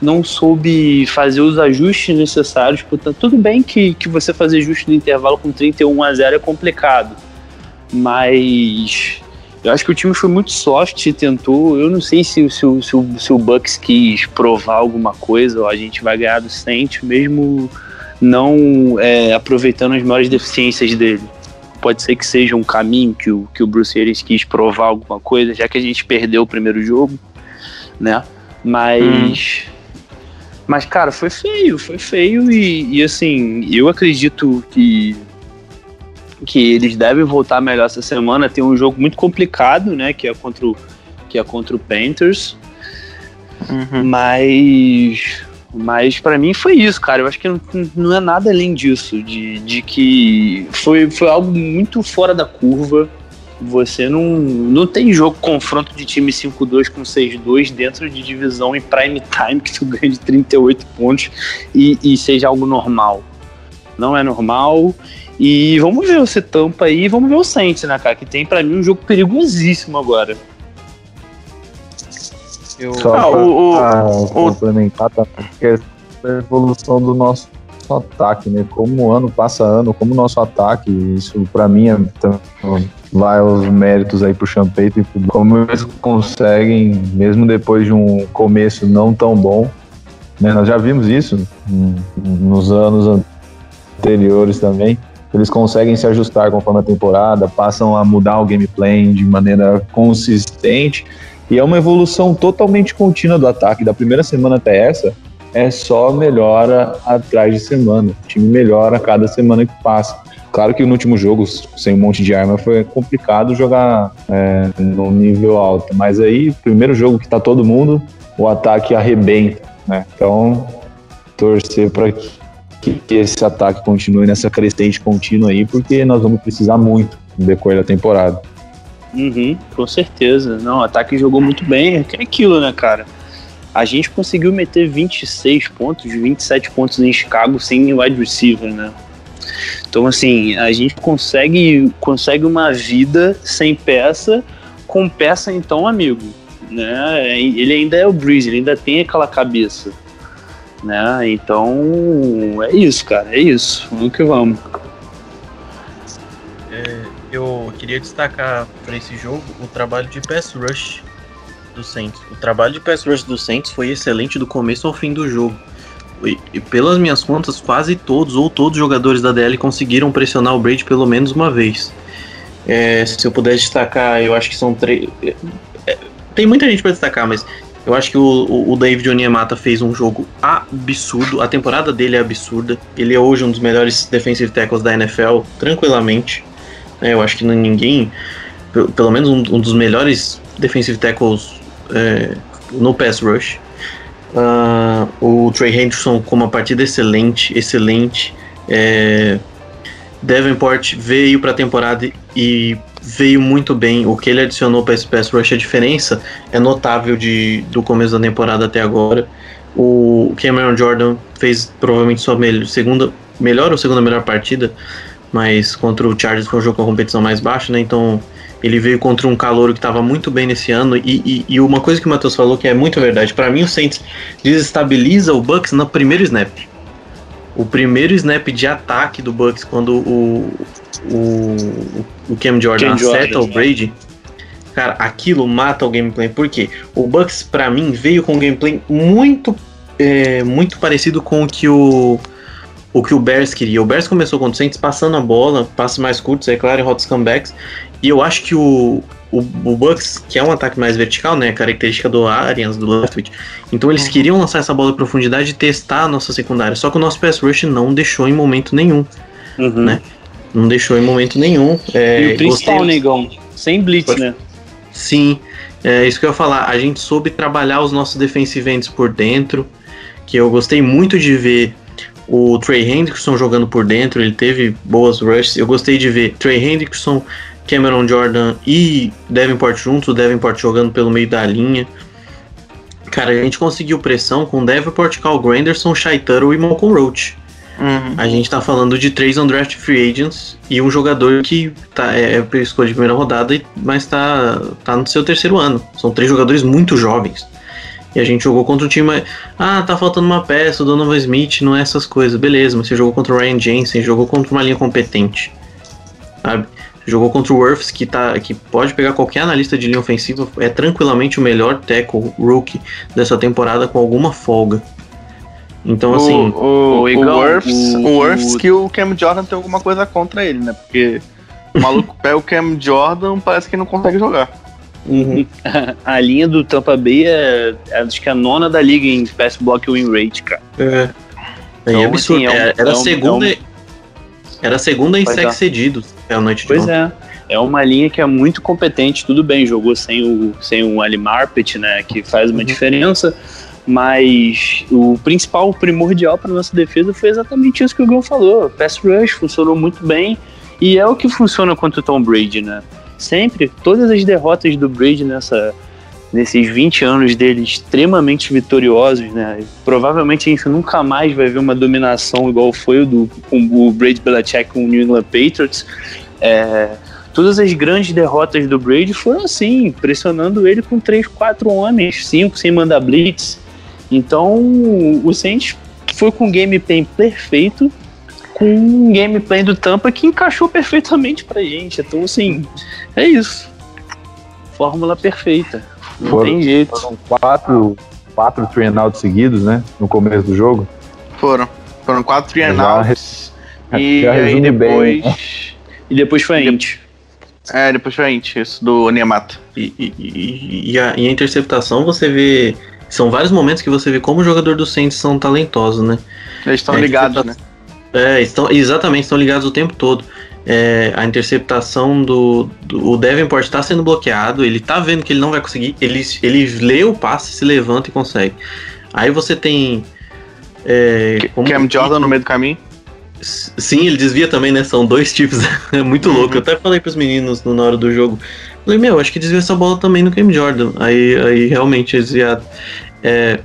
não soube fazer os ajustes necessários. Portanto, tudo bem que, que você fazer ajuste no intervalo com 31 a 0 é complicado. Mas eu acho que o time foi muito soft e tentou. Eu não sei se, se, se, o, se o Bucks quis provar alguma coisa, ou a gente vai ganhar do Saints, mesmo não é, aproveitando as maiores deficiências dele. Pode ser que seja um caminho que o, que o Bruce Arians quis provar alguma coisa, já que a gente perdeu o primeiro jogo, né? Mas. Hum. Mas, cara, foi feio, foi feio e, e assim, eu acredito que que eles devem voltar melhor essa semana. Tem um jogo muito complicado, né? Que é contra o, que é contra o Panthers. Uhum. Mas. Mas para mim foi isso, cara. Eu acho que não, não é nada além disso. De, de que foi, foi algo muito fora da curva. Você não, não tem jogo confronto de time 5-2 com 6-2 dentro de divisão em prime time que tu ganha de 38 pontos e, e seja algo normal. Não é normal e vamos ver você tampa aí, vamos ver o Saints, né, cara? Que tem para mim um jogo perigosíssimo agora. Eu... Só ah, pra, o, o, complementar, tá? Porque é a evolução do nosso ataque, né? Como ano passa ano, como nosso ataque, isso para mim é, então, vai os méritos aí pro Champeito e como eles conseguem, mesmo depois de um começo não tão bom, né? Nós já vimos isso nos anos anteriores também eles conseguem se ajustar conforme a temporada, passam a mudar o gameplay de maneira consistente e é uma evolução totalmente contínua do ataque. Da primeira semana até essa, é só melhora atrás de semana. O time melhora a cada semana que passa. Claro que no último jogo, sem um monte de arma, foi complicado jogar é, no nível alto. Mas aí, primeiro jogo que tá todo mundo, o ataque arrebenta. Né? Então, torcer para que que, esse ataque continue nessa crescente contínua aí, porque nós vamos precisar muito no decorrer da temporada. Uhum, com certeza. Não, o ataque jogou muito bem. É aquilo, né, cara? a gente conseguiu meter 26 pontos, 27 pontos em Chicago sem wide receiver, né? Então, assim, a gente consegue, consegue uma vida sem peça, com peça, então, amigo. Né? Ele ainda é o Breeze, ele ainda tem aquela cabeça. Né? Então, é isso, cara, é isso. Vamos que vamos. É, eu queria destacar para esse jogo o trabalho de pass rush do Saints. O trabalho de pass rush do Saints foi excelente do começo ao fim do jogo. E, e pelas minhas contas, quase todos ou todos os jogadores da DL conseguiram pressionar o Brady pelo menos uma vez. É, se eu puder destacar, eu acho que são três. é, é, tem muita gente para destacar, mas eu acho que o, o, David Onyemata fez um jogo absurdo. A temporada dele é absurda. Ele é hoje um dos melhores defensive tackles da NFL, tranquilamente. É, eu acho que ninguém, pelo, pelo menos um, um dos melhores defensive tackles é, no pass rush. Uh, o Trey Henderson com uma partida excelente, excelente. É, Davenport veio para a temporada e veio muito bem. O que ele adicionou para esse pass rush, a diferença é notável de, do começo da temporada até agora. O Cameron Jordan fez provavelmente sua melhor, segunda, melhor ou segunda melhor partida, mas contra o Chargers foi um jogo com a competição mais baixa, né? Então ele veio contra um calouro que estava muito bem nesse ano. E, e, e, uma coisa que o Matheus falou que é muito verdade: para mim, o Saints desestabiliza o Bucks no primeiro snap. O primeiro snap de ataque do Bucks, quando o, o, o Cam Jordan Cam acerta Jordan, o Brady, cara, aquilo mata o gameplay. Por quê? O Bucks, para mim, veio com um gameplay muito, é, muito parecido com o que o, o que o Bears queria. O Bears começou contra o Saints passando a bola, passos mais curtos, é claro, em hot comebacks. E eu acho que o, o, o Bucks, que é um ataque mais vertical, né? Característica do Arians, do Leftwich. Então eles queriam lançar essa bola em profundidade e testar a nossa secundária. Só que o nosso pass rush não deixou em momento nenhum. Uhum. Né? Não deixou em momento nenhum. É, E o principal, gostei- negão, sem blitz, Pode- né? Sim, é isso que eu ia falar. A gente soube trabalhar os nossos defensive ends por dentro, que eu gostei muito de ver o Trey Hendrickson jogando por dentro, ele teve boas rushes. Eu gostei de ver Trey Hendrickson, Cameron Jordan e Davenport juntos, o Davenport jogando pelo meio da linha. Cara, a gente conseguiu pressão com Davenport, Cal Granderson, Shai Tuttle e Malcolm Roach. Uhum. A gente tá falando de três undrafted free agents e um jogador que tá, é, é escolha de primeira rodada, mas tá, tá no seu terceiro ano. São três jogadores muito jovens. E a gente jogou contra um time. Ah, tá faltando uma peça, o Donovan Smith, não é essas coisas. Beleza, mas você jogou contra o Ryan Jensen, jogou contra uma linha competente. Sabe? Jogou contra o Worths, que, tá, que pode pegar qualquer analista de linha ofensiva, é tranquilamente o melhor tackle rookie dessa temporada com alguma folga. Então, assim. o, o, o Igão, o Worths, o- o Worths o- que o Cam Jordan tem alguma coisa contra ele, né? Porque o maluco pega o Cam Jordan, parece que não consegue jogar. A linha do Tampa Bay é, é, acho que é a nona da liga em pass block win rate, cara. É. Então, é absurdo. assim, é um- era, era é a um- segunda. é Era a segunda em é. cedidos. É a noite de Pois ontem. é. É uma linha que é muito competente, tudo bem, jogou sem o, sem o Ali Marpet, né, que faz uma diferença, mas o principal, o primordial para nossa defesa foi exatamente isso que o Gão falou. Pass rush funcionou muito bem e é o que funciona contra o Tom Brady, né? Sempre, todas as derrotas do Brady nessa, nesses 20 anos dele extremamente vitoriosos, né? Provavelmente a gente nunca mais vai ver uma dominação igual foi o do com o Brady Belichick com o New England Patriots. É, todas as grandes derrotas do Brady foram assim, pressionando ele com 3, 4 homens, 5 sem mandar blitz. Então, o Saints foi com um gameplay perfeito, com um gameplay do Tampa que encaixou perfeitamente pra gente. Então, assim, é isso. Fórmula perfeita. Não Foram- tem jeito. Foram quatro, quatro three and outs seguidos, né? No começo do jogo. Foram. Foram quatro three E já aí resume bem, depois. E depois foi a Int. É, depois foi a gente, isso, do Onyemata. E, e- e- e a, e a interceptação você vê. São vários momentos que você vê como os jogadores do Saints são talentosos, né? Eles estão É, ligados, né? É, estão, exatamente, estão ligados o tempo todo. É, a interceptação do, do. O Davenport está sendo bloqueado, ele tá vendo que ele não vai conseguir, ele, ele lê o passe, se levanta e consegue. Aí você tem. É, como- Cam Jordan no meio do caminho. Sim, ele desvia também, né? São dois tipos. é muito Uhum. louco. Eu até falei pros meninos no- na hora do jogo. Falei, meu, acho que desvia essa bola também no Cam Jordan. Aí, aí realmente desviado. É,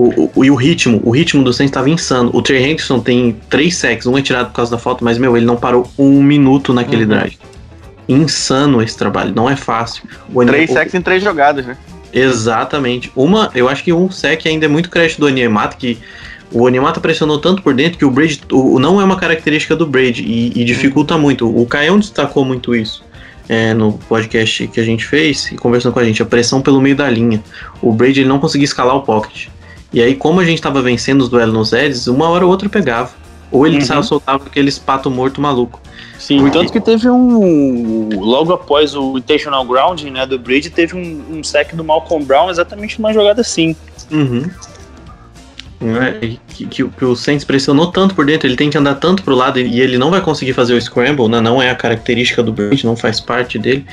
o, o, e o ritmo, o ritmo do Saints estava insano. O Trey Hendrickson tem três sacks, um é tirado por causa da falta, mas, meu, ele não parou um minuto naquele Uhum. drive. Insano esse trabalho, não é fácil. O Três sacks em três jogadas, né? Exatamente. Uma, eu acho que um sec ainda é muito crédito do Onyemata, que o Onyemata pressionou tanto por dentro que o Brady o, não é uma característica do Brady e, e dificulta muito. O Caião destacou muito isso é, no podcast que a gente fez e conversando com a gente, a pressão pelo meio da linha. O Brady ele não conseguia escalar o pocket. E aí, como a gente estava vencendo os duelos nos Eds, uma hora ou outra pegava. Ou ele Uhum. só soltava aquele espato morto maluco. Sim, tanto que teve um. Logo após o intentional grounding né, do Brady, teve um, um sack do Malcolm Brown exatamente numa jogada assim. Uhum. É, que, que, o- que o Saints pressionou tanto por dentro, ele tem que andar tanto pro lado e ele não vai conseguir fazer o scramble, né? Não é a característica do Brady, não faz parte dele.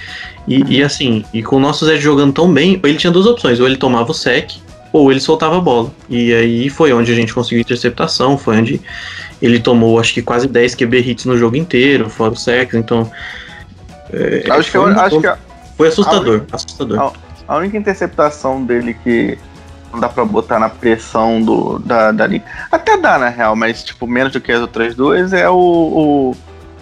E, e assim, e com o nosso Zed jogando tão bem, ele tinha duas opções, ou ele tomava o sec, ou ele soltava a bola. E aí foi onde a gente conseguiu interceptação, foi onde ele tomou acho que quase 10 QB hits no jogo inteiro, fora o sec, então. é, Acho que, acho que a- foi assustador, assustador. a única interceptação dele que não dá pra botar na pressão do, da, da linha. Até dá, na real, mas tipo, menos do que as outras duas é o. o-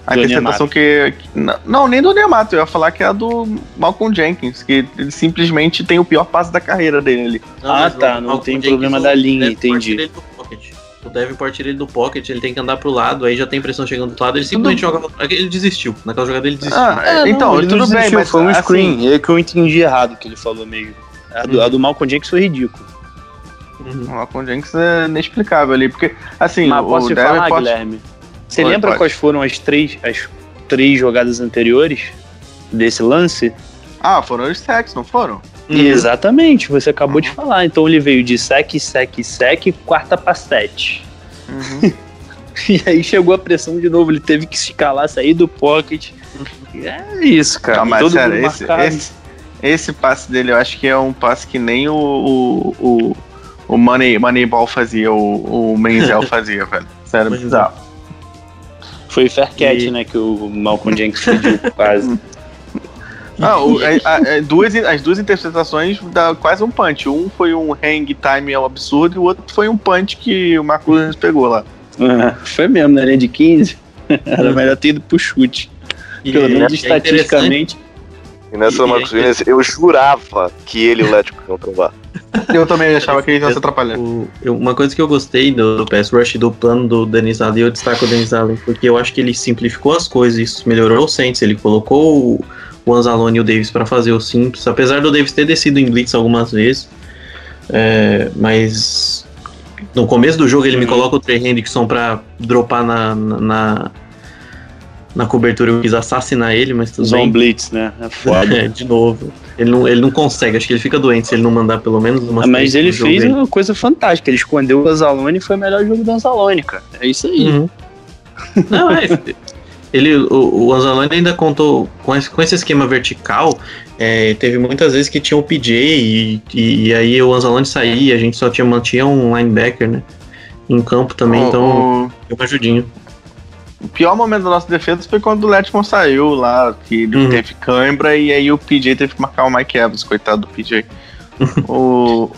a Do interceptação que, que- não- nem do Nemato, eu ia falar que é a do Malcolm Jenkins, que ele simplesmente tem o pior passe da carreira dele ali. Não, Ah, tá, o- não o tem Jenkins, problema o da linha, entendi. tira ele do pocket. O Davenport tira ele do pocket, ele tem que andar pro lado, aí já tem pressão chegando do lado, ele simplesmente joga. Ele desistiu. Naquela jogada ele desistiu. Ah, É, então, não, ele tudo não bem, desistiu, mas foi um assim, screen. É que eu entendi errado que ele falou meio. A do, a do Malcolm Jenkins foi ridículo. Uhum. O Malcolm Jenkins é inexplicável ali, porque, assim, Mas o posso te falar, Davenport- Guilherme? Você Pode, lembra pode. quais foram as três, as três jogadas anteriores desse lance? Ah, foram os sacks, não foram? Uhum. Exatamente, você acabou de falar. Então ele veio de sec, sec, sec, quarta pra sete. Uhum. E aí chegou a pressão de novo, ele teve que se escalar, sair do pocket. E É isso, cara. Não, mas todo sério, esse, esse, esse passe dele eu acho que é um passe que nem o, o, o, o Money, Moneyball fazia, o, o Menzel fazia, velho. Sério, bizarro. Foi fair catch, E- né? Que o Malcolm Jenkins pediu quase. Ah, o- a- a- duas, as duas interpretações dá quase um punch. Um foi um hang time ao absurdo e o outro foi um punch que o Marco Williams pegou lá. Ah, Foi mesmo, na linha de 15. Era melhor ter ido pro chute. E Pelo é- menos é estatisticamente. E nessa E- Marcos e- Williams, eu jurava que ele e o Lético iam trombar. Eu também achava que ele ia se atrapalhar. O- eu- uma coisa que eu gostei do, do pass rush do plano do Denis Allen, eu destaco o Denis Allen, porque eu acho que ele simplificou as coisas, isso melhorou o Saints, ele colocou o, o Anzalone e o Davis para fazer o simples, apesar do Davis ter descido em blitz algumas vezes, é, mas no começo do jogo ele me coloca o Trey Hendrickson para dropar na, na, na, cobertura, eu quis assassinar ele, mas tudo Zone bem. Blitz, né? É foda. É, de novo. Ele não, ele não consegue, acho que ele fica doente se ele não mandar pelo menos uma Ah, Mas ele fez uma coisa fantástica. Ele escondeu o Anzalone e foi o melhor jogo do Anzalone, cara. É isso aí. Uhum. Não, é. Ele, o, o Anzalone ainda contou com esse, com esse esquema vertical. é, teve muitas vezes que tinha o PJ e, e, e aí o Anzalone saía, a gente só tinha, mantinha um linebacker, né? Em campo também, O- então o, deu uma ajudinha. O pior momento da nossa defesa foi quando o Letman saiu lá, que ele Uhum. teve cãibra e aí o PJ teve que marcar o Mike Evans, coitado do PJ. o,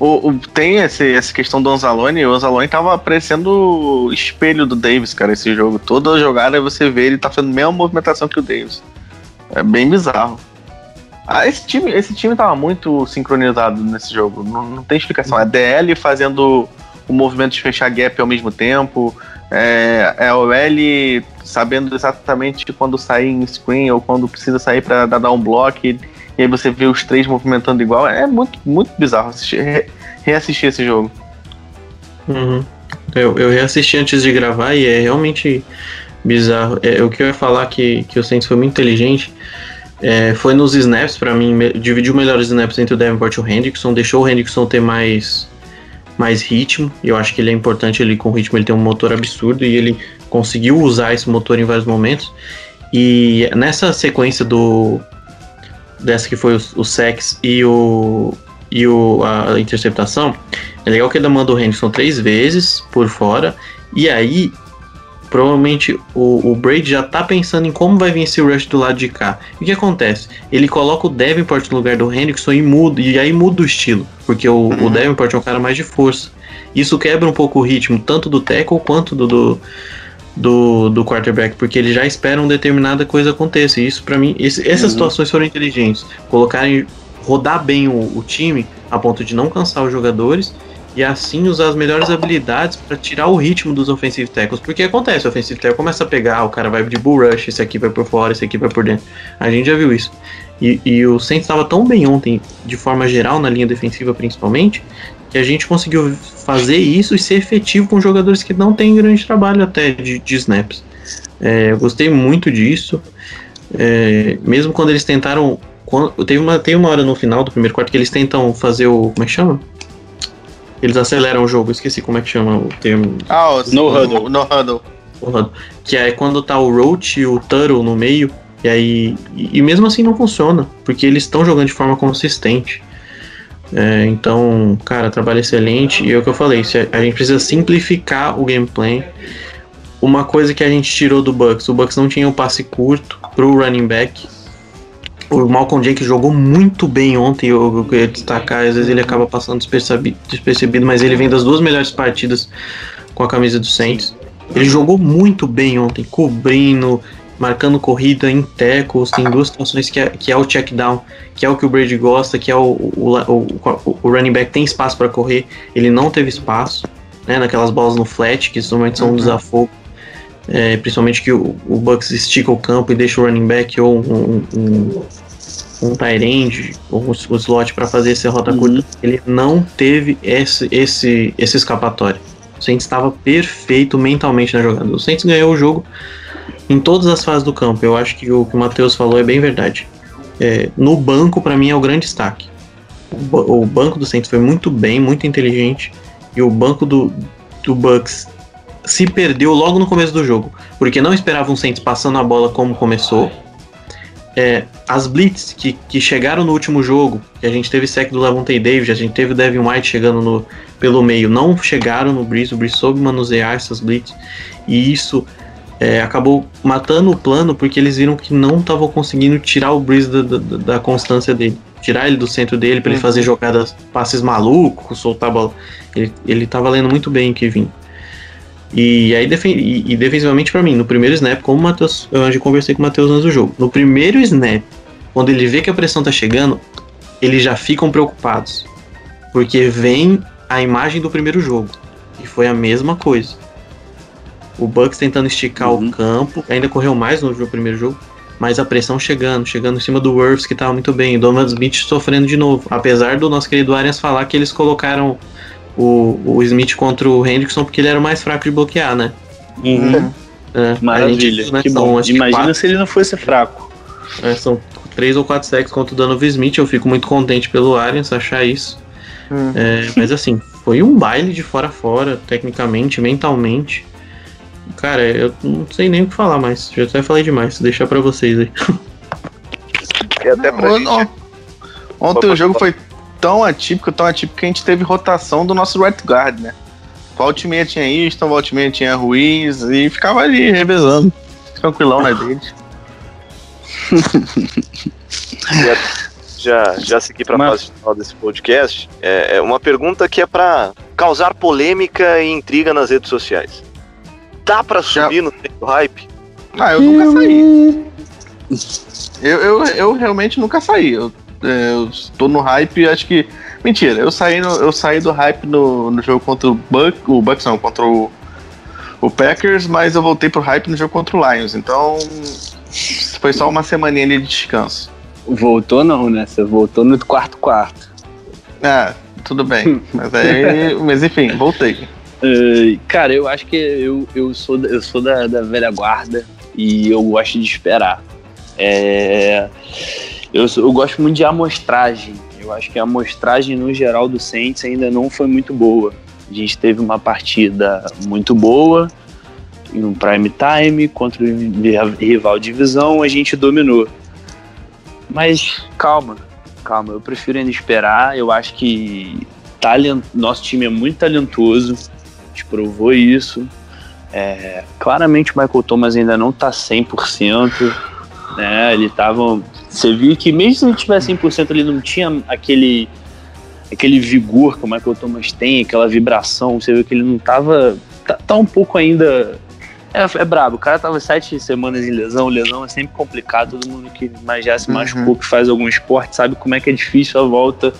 o, o- tem esse, essa questão do Anzalone, o Anzalone tava parecendo o espelho do Davis, cara, esse jogo. Toda jogada você vê ele tá fazendo a mesma movimentação que o Davis. É bem bizarro. Ah, esse time, esse time tava muito sincronizado nesse jogo. Não, não tem explicação. É DL fazendo o movimento de fechar gap ao mesmo tempo. É, é o L sabendo exatamente quando sair em screen ou quando precisa sair para dar um bloco. E, aí você vê os três movimentando igual. É muito, muito bizarro assistir, re- reassistir esse jogo. Uhum. Eu, eu reassisti antes de gravar e é realmente bizarro. É, o que eu ia falar que, que o Saints foi muito inteligente é, foi nos snaps, pra mim, dividiu melhores snaps entre o Davenport e o Hendrickson, deixou o Hendrickson ter mais, mais ritmo. Eu acho que ele é importante, ele com ritmo ele tem um motor absurdo e ele conseguiu usar esse motor em vários momentos. E nessa sequência do dessa que foi o, o sex e o e o, a interceptação, é legal que ele manda o Henderson três vezes por fora. E aí, provavelmente o, o Brady já tá pensando em como vai vir esse rush do lado de cá. E o que acontece? Ele coloca o Davenport no lugar do Hendrickson e muda, e aí muda o estilo, porque o, o Davenport é um cara mais de força. Isso quebra um pouco o ritmo, tanto do tackle quanto do, do, do, do quarterback, porque eles já esperam determinada coisa aconteça. E isso, para mim, esse- essas situações foram inteligentes. Colocarem, rodar bem o, o time a ponto de não cansar os jogadores e assim usar as melhores habilidades para tirar o ritmo dos offensive tackles. Porque acontece, o offensive tackle começa a pegar, o cara vai de bull rush, esse aqui vai por fora, esse aqui vai por dentro. A gente já viu isso. E, e o Saints estava tão bem ontem, de forma geral, na linha defensiva principalmente, que a gente conseguiu fazer isso e ser efetivo com jogadores que não têm grande trabalho até de, de snaps. É, eu gostei muito disso. É, mesmo quando eles tentaram. Quando, teve, uma, teve uma hora no final do primeiro quarto que eles tentam fazer o. Como é que chama? Eles aceleram o jogo, esqueci como é que chama o termo. Ah, o, No o- huddle. No huddle. Que é quando tá o Roach e o Tuttle no meio. E aí. E, mesmo assim não funciona. Porque eles estão jogando de forma consistente. É, então, cara, trabalho excelente. E é o que eu falei, se a, a gente precisa simplificar o gameplay. Uma coisa que a gente tirou do Bucks, o Bucks não tinha um passe curto pro running back. O Malcolm Jenkins jogou muito bem ontem, eu, eu queria destacar, às vezes ele acaba passando despercebido, despercebido, mas ele vem das duas melhores partidas com a camisa do Saints. Ele jogou muito bem ontem, cobrindo, marcando corrida em tackles, tem duas situações que é, que é o check down, que é o que o Brady gosta, que é o, o, o, o running back tem espaço para correr, ele não teve espaço, né, naquelas bolas no flat, que normalmente são um desafogo, é, principalmente que o, o Bucks estica o campo e deixa o running back ou um, um, um tight end, ou o, o slot para fazer essa rota curta, ele não teve esse, esse, esse escapatório. O Saints estava perfeito mentalmente na jogada. O Saints ganhou o jogo em todas as fases do campo. Eu acho que o que o Matheus falou é bem verdade. É, no banco, para mim, é o grande destaque. O, o banco do Saints foi muito bem, muito inteligente. E o banco do, do Bucks se perdeu logo no começo do jogo. Porque não esperavam o Saints passando a bola como começou. É, as blitz que, que chegaram no último jogo, que a gente teve sec do Lavonte Davis, a gente teve o Devin White chegando no, pelo meio, não chegaram no Breeze, o Breeze soube manusear essas blitz, e isso é, acabou matando o plano, porque eles viram que não estavam conseguindo tirar o Breeze da, da, da constância dele, tirar ele do centro dele para ele fazer jogadas, passes malucos, soltar a bola. Ele, ele tava lendo muito bem o que vinha. E aí, defen e, e defensivamente para mim, no primeiro snap, como o Matheus, eu já conversei com o Matheus antes do jogo, no primeiro snap, quando ele vê que a pressão tá chegando, eles já ficam preocupados. Porque vem a imagem do primeiro jogo. E foi a mesma coisa. O Bucks tentando esticar o campo, ainda correu mais no jogo- primeiro jogo, mas a pressão chegando, chegando em cima do Worths que tava muito bem, o Donovan Smith sofrendo de novo. Apesar do nosso querido Arians falar que eles colocaram o, o Smith contra o Hendrickson porque ele era o mais fraco de bloquear, né? Uhum. É, a Maravilha. gente, né, que são, bom. que Imagina quatro- se ele não fosse fraco. é, são três ou quatro sacks contra o Donovan Smith. Eu fico muito contente pelo Arians achar isso. É, mas assim, foi um baile de fora a fora, tecnicamente, mentalmente. Cara, eu não sei nem o que falar mais. Já até falei demais. Deixar pra vocês aí. E até pra Não, gente. Ontem o jogo foi tão atípico, tão atípico que a gente teve rotação do nosso right guard, né? Volta e meia tinha Easton, volta e meia tinha Ruiz e ficava ali revezando. Tranquilão na dele. já, já segui para a Mas- fase final desse podcast, é, é uma pergunta que é para causar polêmica e intriga nas redes sociais. Dá para Já- subir no tempo hype? Ah, eu nunca saí. Eu, eu, eu realmente nunca saí. Eu, eu tô no hype, acho que. Mentira, eu saí, no- eu saí do hype no, no jogo contra o Buck, o Bucks não, contra o, o Packers, mas eu voltei pro hype no jogo contra o Lions. Então. Foi só uma semaninha ali de descanso. Voltou não, né? Você voltou no quarto quarto. Ah, tudo bem. Mas aí. mas enfim, voltei. Eh, cara, eu acho que eu, eu sou, eu sou da, da velha guarda e eu gosto de esperar. É, eu, eu gosto muito de amostragem. Eu acho que a amostragem no geral do Saints ainda não foi muito boa. A gente teve uma partida muito boa em um prime time contra o rival divisão, a gente dominou. Mas calma, calma, eu prefiro ainda esperar. Eu acho que talent, nosso time é muito talentoso, a gente provou isso. É, claramente o Michael Thomas ainda não tá 100%, né? Ele tava. Você viu que mesmo se ele tivesse 100%, ele não tinha aquele aquele vigor que o Michael Thomas tem, aquela vibração. Você viu que ele não tava. Tá, tá um pouco ainda. É, é brabo. O cara tava sete semanas em lesão. Lesão é sempre complicado. Todo mundo que mais já se machucou, que faz algum esporte, sabe como é que é difícil a volta.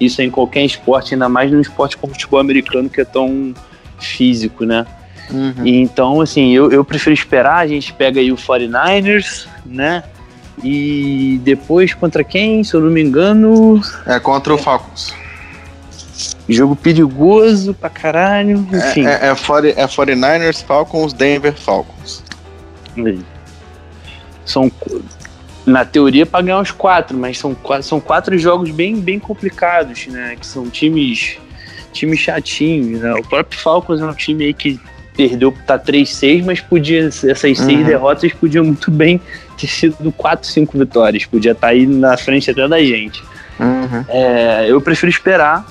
Isso é em qualquer esporte, ainda mais num esporte como o futebol americano, que é tão físico, né? E Então, assim, eu, eu prefiro esperar. A gente pega aí o 49ers, né? E depois contra quem? Se eu não me engano, É contra o Falcons. jogo perigoso pra caralho. Enfim. É, é, é, 40 é 49ers, Falcons, Denver, Falcons. São na teoria para ganhar os quatro, mas são quatro, são quatro jogos bem, bem complicados, né? Que são times times chatinhos, né? O próprio Falcons é um time aí que perdeu tá 3-6, mas podia essas seis Uhum. derrotas podiam muito bem ter sido 4, 5 vitórias, podia estar aí na frente até da gente. Uhum. É, eu prefiro esperar.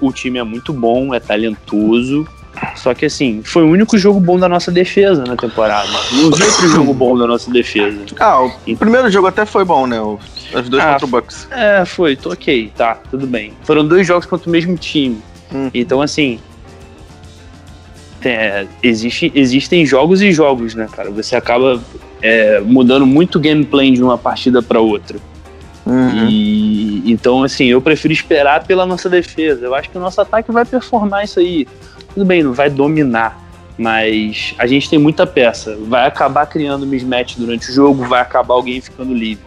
O time é muito bom, é talentoso. Só que assim, foi o único jogo bom da nossa defesa na temporada. Não vi outro jogo bom da nossa defesa. Ah, o primeiro jogo até foi bom, né? Os dois Ah, contra o Bucks. É, foi, tô ok, tá, tudo bem. Foram dois jogos contra o mesmo time. Hum. Então, assim. É, existe, existem jogos e jogos, né, cara? Você acaba é, mudando muito o gameplay de uma partida para outra. Uhum. E então, assim, eu prefiro esperar pela nossa defesa. Eu acho que o nosso ataque vai performar isso aí. Tudo bem, não vai dominar, mas a gente tem muita peça. Vai acabar criando mismatch durante o jogo, vai acabar alguém ficando livre.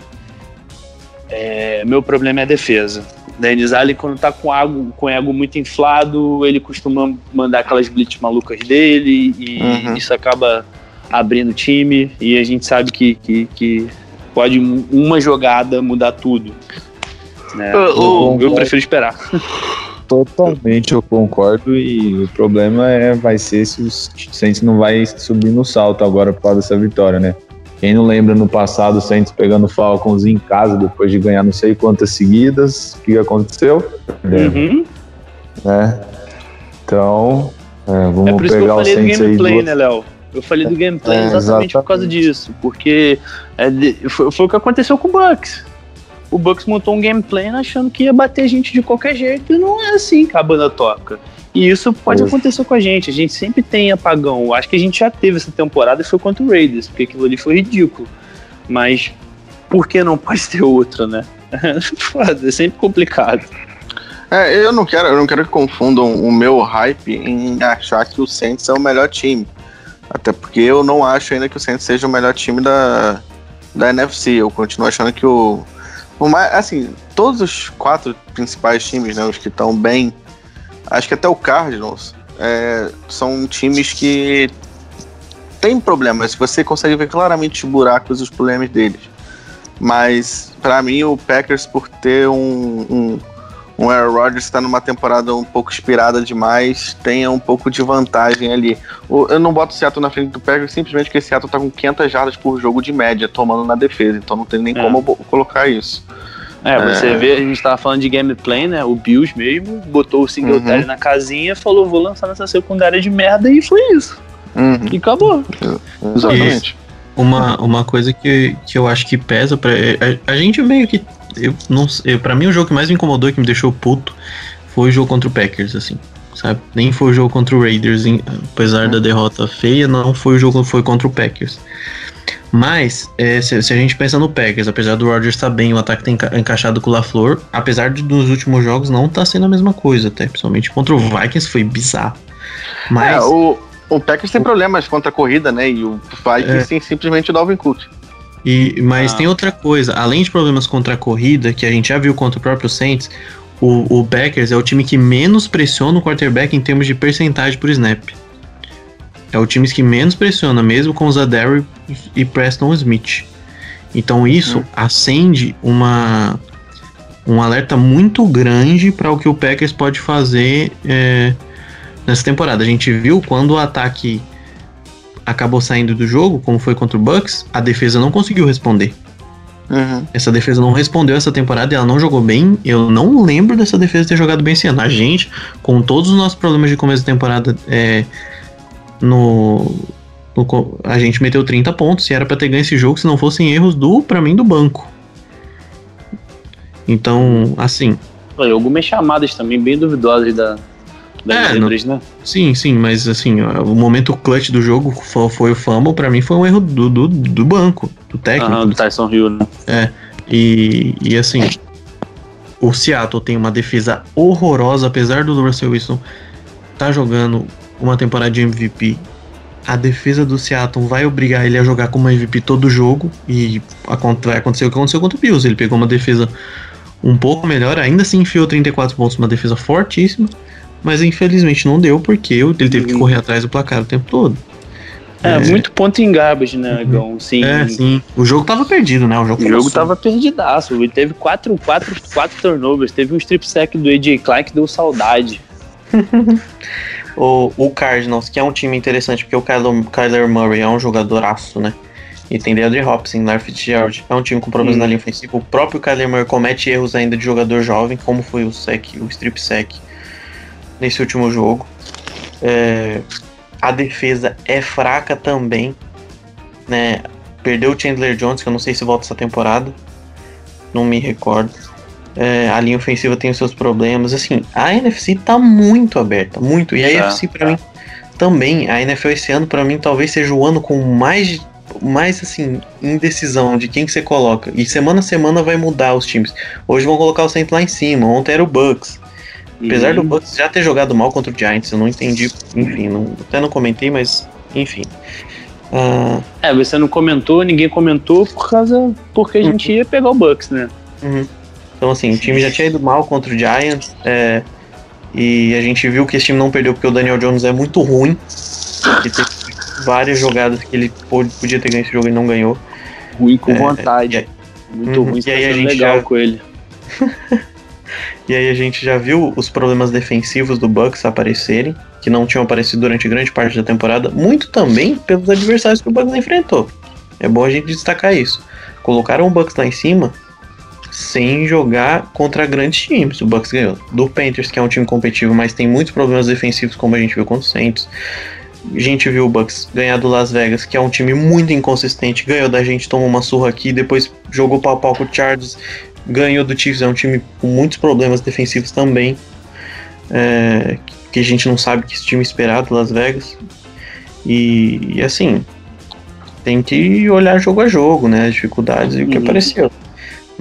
É, meu problema é a defesa. Denis Allen, quando tá com, água, com ego muito inflado, ele costuma mandar aquelas blitz malucas dele e Uhum. isso acaba abrindo o time. E a gente sabe que, que, que pode uma jogada mudar tudo. né? O- eu, eu prefiro esperar. Totalmente eu concordo e o problema é vai ser se os Saints não vai subir no salto agora por causa dessa vitória, né? Quem não lembra no passado o Saints pegando Falcons em casa depois de ganhar não sei quantas seguidas, o que aconteceu? Uhum. né? Então, é, É vamos por isso que eu pegar o falei do gameplay, duas- né, Léo? Eu falei do gameplay É, exatamente, por causa exatamente. disso. Porque é de- foi, foi o que aconteceu com o Bucks. O Bucks montou um gameplay achando que ia bater a gente de qualquer jeito e não é assim que a banda toca. E isso pode acontecer com a gente. A gente sempre tem apagão. Eu Acho que a gente já teve essa temporada e foi contra o Raiders, porque aquilo ali foi ridículo. Mas por que não pode ter outra, né? É sempre complicado. É, eu não quero, eu não quero que confundam o meu hype em achar que o Saints é o melhor time. Até porque eu não acho ainda que o Saints seja o melhor time da, da NFC. Eu continuo achando que o, o mais, assim, todos os quatro principais times, né, os que estão bem, acho que até o Cardinals é, são times que têm problemas. Você consegue ver claramente os buracos e os problemas deles. Mas pra mim o Packers por ter um, um o Aaron Rodgers está numa temporada um pouco inspirada demais, tenha um pouco de vantagem ali. Eu não boto o Seattle na frente do Packers simplesmente porque o Seattle tá com 500 jardas por jogo de média, tomando na defesa, então não tem nem É. como colocar isso. É, você É. vê, a gente tava falando de gameplay, né? O Bills mesmo botou o Singletary Uhum. na casinha, falou, vou lançar nessa secundária de merda e foi isso. Uhum, E acabou. exatamente. Uma, uma coisa que, que eu acho que pesa pra. A, a gente meio que. Eu não sei. Pra mim, o jogo que mais me incomodou e que me deixou puto foi o jogo contra o Packers, assim. Sabe? Nem foi o jogo contra o Raiders, em- apesar da derrota feia, não foi o jogo foi contra o Packers. Mas, é, se, se a gente pensa no Packers, apesar do Rodgers estar bem, o ataque tá enca- encaixado com o LaFleur, apesar de nos últimos jogos não tá sendo a mesma coisa, até. Principalmente contra o Vikings foi bizarro. Mas. É, o, o Packers tem problemas contra a corrida, né? E o Vikings tem simplesmente o Dalvin Cook. E, mas Ah. tem outra coisa, além de problemas contra a corrida, que a gente já viu contra o próprio Saints, o, o Packers é o time que menos pressiona o quarterback em termos de percentagem por snap. É o time que menos pressiona, mesmo com o Zadary e Preston Smith. Então isso Uhum. acende uma, um alerta muito grande para o que o Packers pode fazer é, nessa temporada. A gente viu quando o ataque acabou saindo do jogo, como foi contra o Bucks, a defesa não conseguiu responder. Uhum. Essa defesa não respondeu essa temporada ela não jogou bem. Eu não lembro dessa defesa ter jogado bem esse ano. A gente, com todos os nossos problemas de começo de temporada é, no, no a gente meteu 30 pontos e era pra ter ganho esse jogo se não fossem erros do, pra mim, do banco. Então, assim, Olha, algumas chamadas também bem duvidosas da, das É, né? sim, sim, mas assim, o momento clutch do jogo fo- foi o fumble, pra mim foi um erro do, do, do banco, do técnico. Aham, do Tyson Hill, né? E, e assim, o Seattle tem uma defesa horrorosa, apesar do Russell Wilson tá jogando uma temporada de MVP. A defesa do Seattle vai obrigar ele a jogar como MVP todo jogo e vai acontecer o que aconteceu contra o Bills. Ele pegou uma defesa um pouco melhor, ainda assim enfiou 34 pontos, uma defesa fortíssima, mas infelizmente não deu porque ele teve que Uhum. correr atrás do placar o tempo todo. É, muito ponto em garbage, né, Gão? Sim. É, sim. O jogo tava perdido, né? O jogo, O jogo tava perdidaço. Ele teve quatro, quatro, quatro turnovers. Teve um strip sack do AJ Klein que deu saudade. O, o Cardinals, que é um time interessante, porque o Kyler, Kyler Murray é um jogadoraço, né? E tem DeAndre Hopkins, Larry Fitzgerald. É um time com problemas na linha ofensiva. O próprio Kyler Murray comete erros ainda de jogador jovem, como foi o sec, o strip sack nesse último jogo. É, a defesa é fraca também, né? Perdeu o Chandler Jones, que eu não sei se volta essa temporada. Não me recordo. É, a linha ofensiva tem os seus problemas. Assim, a NFC tá muito aberta, muito. E a Tá, NFC pra mim também. A NFL esse ano pra mim talvez seja o ano com mais mais assim indecisão de quem que você coloca. E semana a semana vai mudar os times. Hoje vão colocar o Saints lá em cima. Ontem era o Bucks. Apesar do Uhum. Bucks já ter jogado mal contra o Giants, eu não entendi. Enfim, não, até não comentei, mas enfim. Ah, É, você não comentou, ninguém comentou por causa. Porque a gente ia pegar o Bucks, né? Uhum. Então, assim, o time já tinha ido mal contra o Giants. é, e a gente viu que esse time não perdeu porque o Daniel Jones é muito ruim. E tem várias jogadas que ele pôde- podia ter ganho esse jogo e não ganhou. Ruim com É, vontade. Muito Uhum, ruim, e aí a sendo gente legal já- com ele. E aí a gente já viu os problemas defensivos do Bucks aparecerem, que não tinham aparecido durante grande parte da temporada, muito também pelos adversários que o Bucks enfrentou. É bom a gente destacar isso. Colocaram o Bucks lá em cima sem jogar contra grandes times. O Bucks ganhou do Panthers, que é um time competitivo, mas tem muitos problemas defensivos, como a gente viu contra o Saints. A gente viu o Bucks ganhar do Las Vegas, que é um time muito inconsistente. Ganhou da gente, tomou uma surra aqui, depois jogou pau a pau com o Chargers, ganhou do Chiefs, é um time com muitos problemas defensivos também. É, que a gente não sabe que esse time esperar do Las Vegas. E, e, assim, tem que olhar jogo a jogo, né? As dificuldades e o que Uhum. apareceu.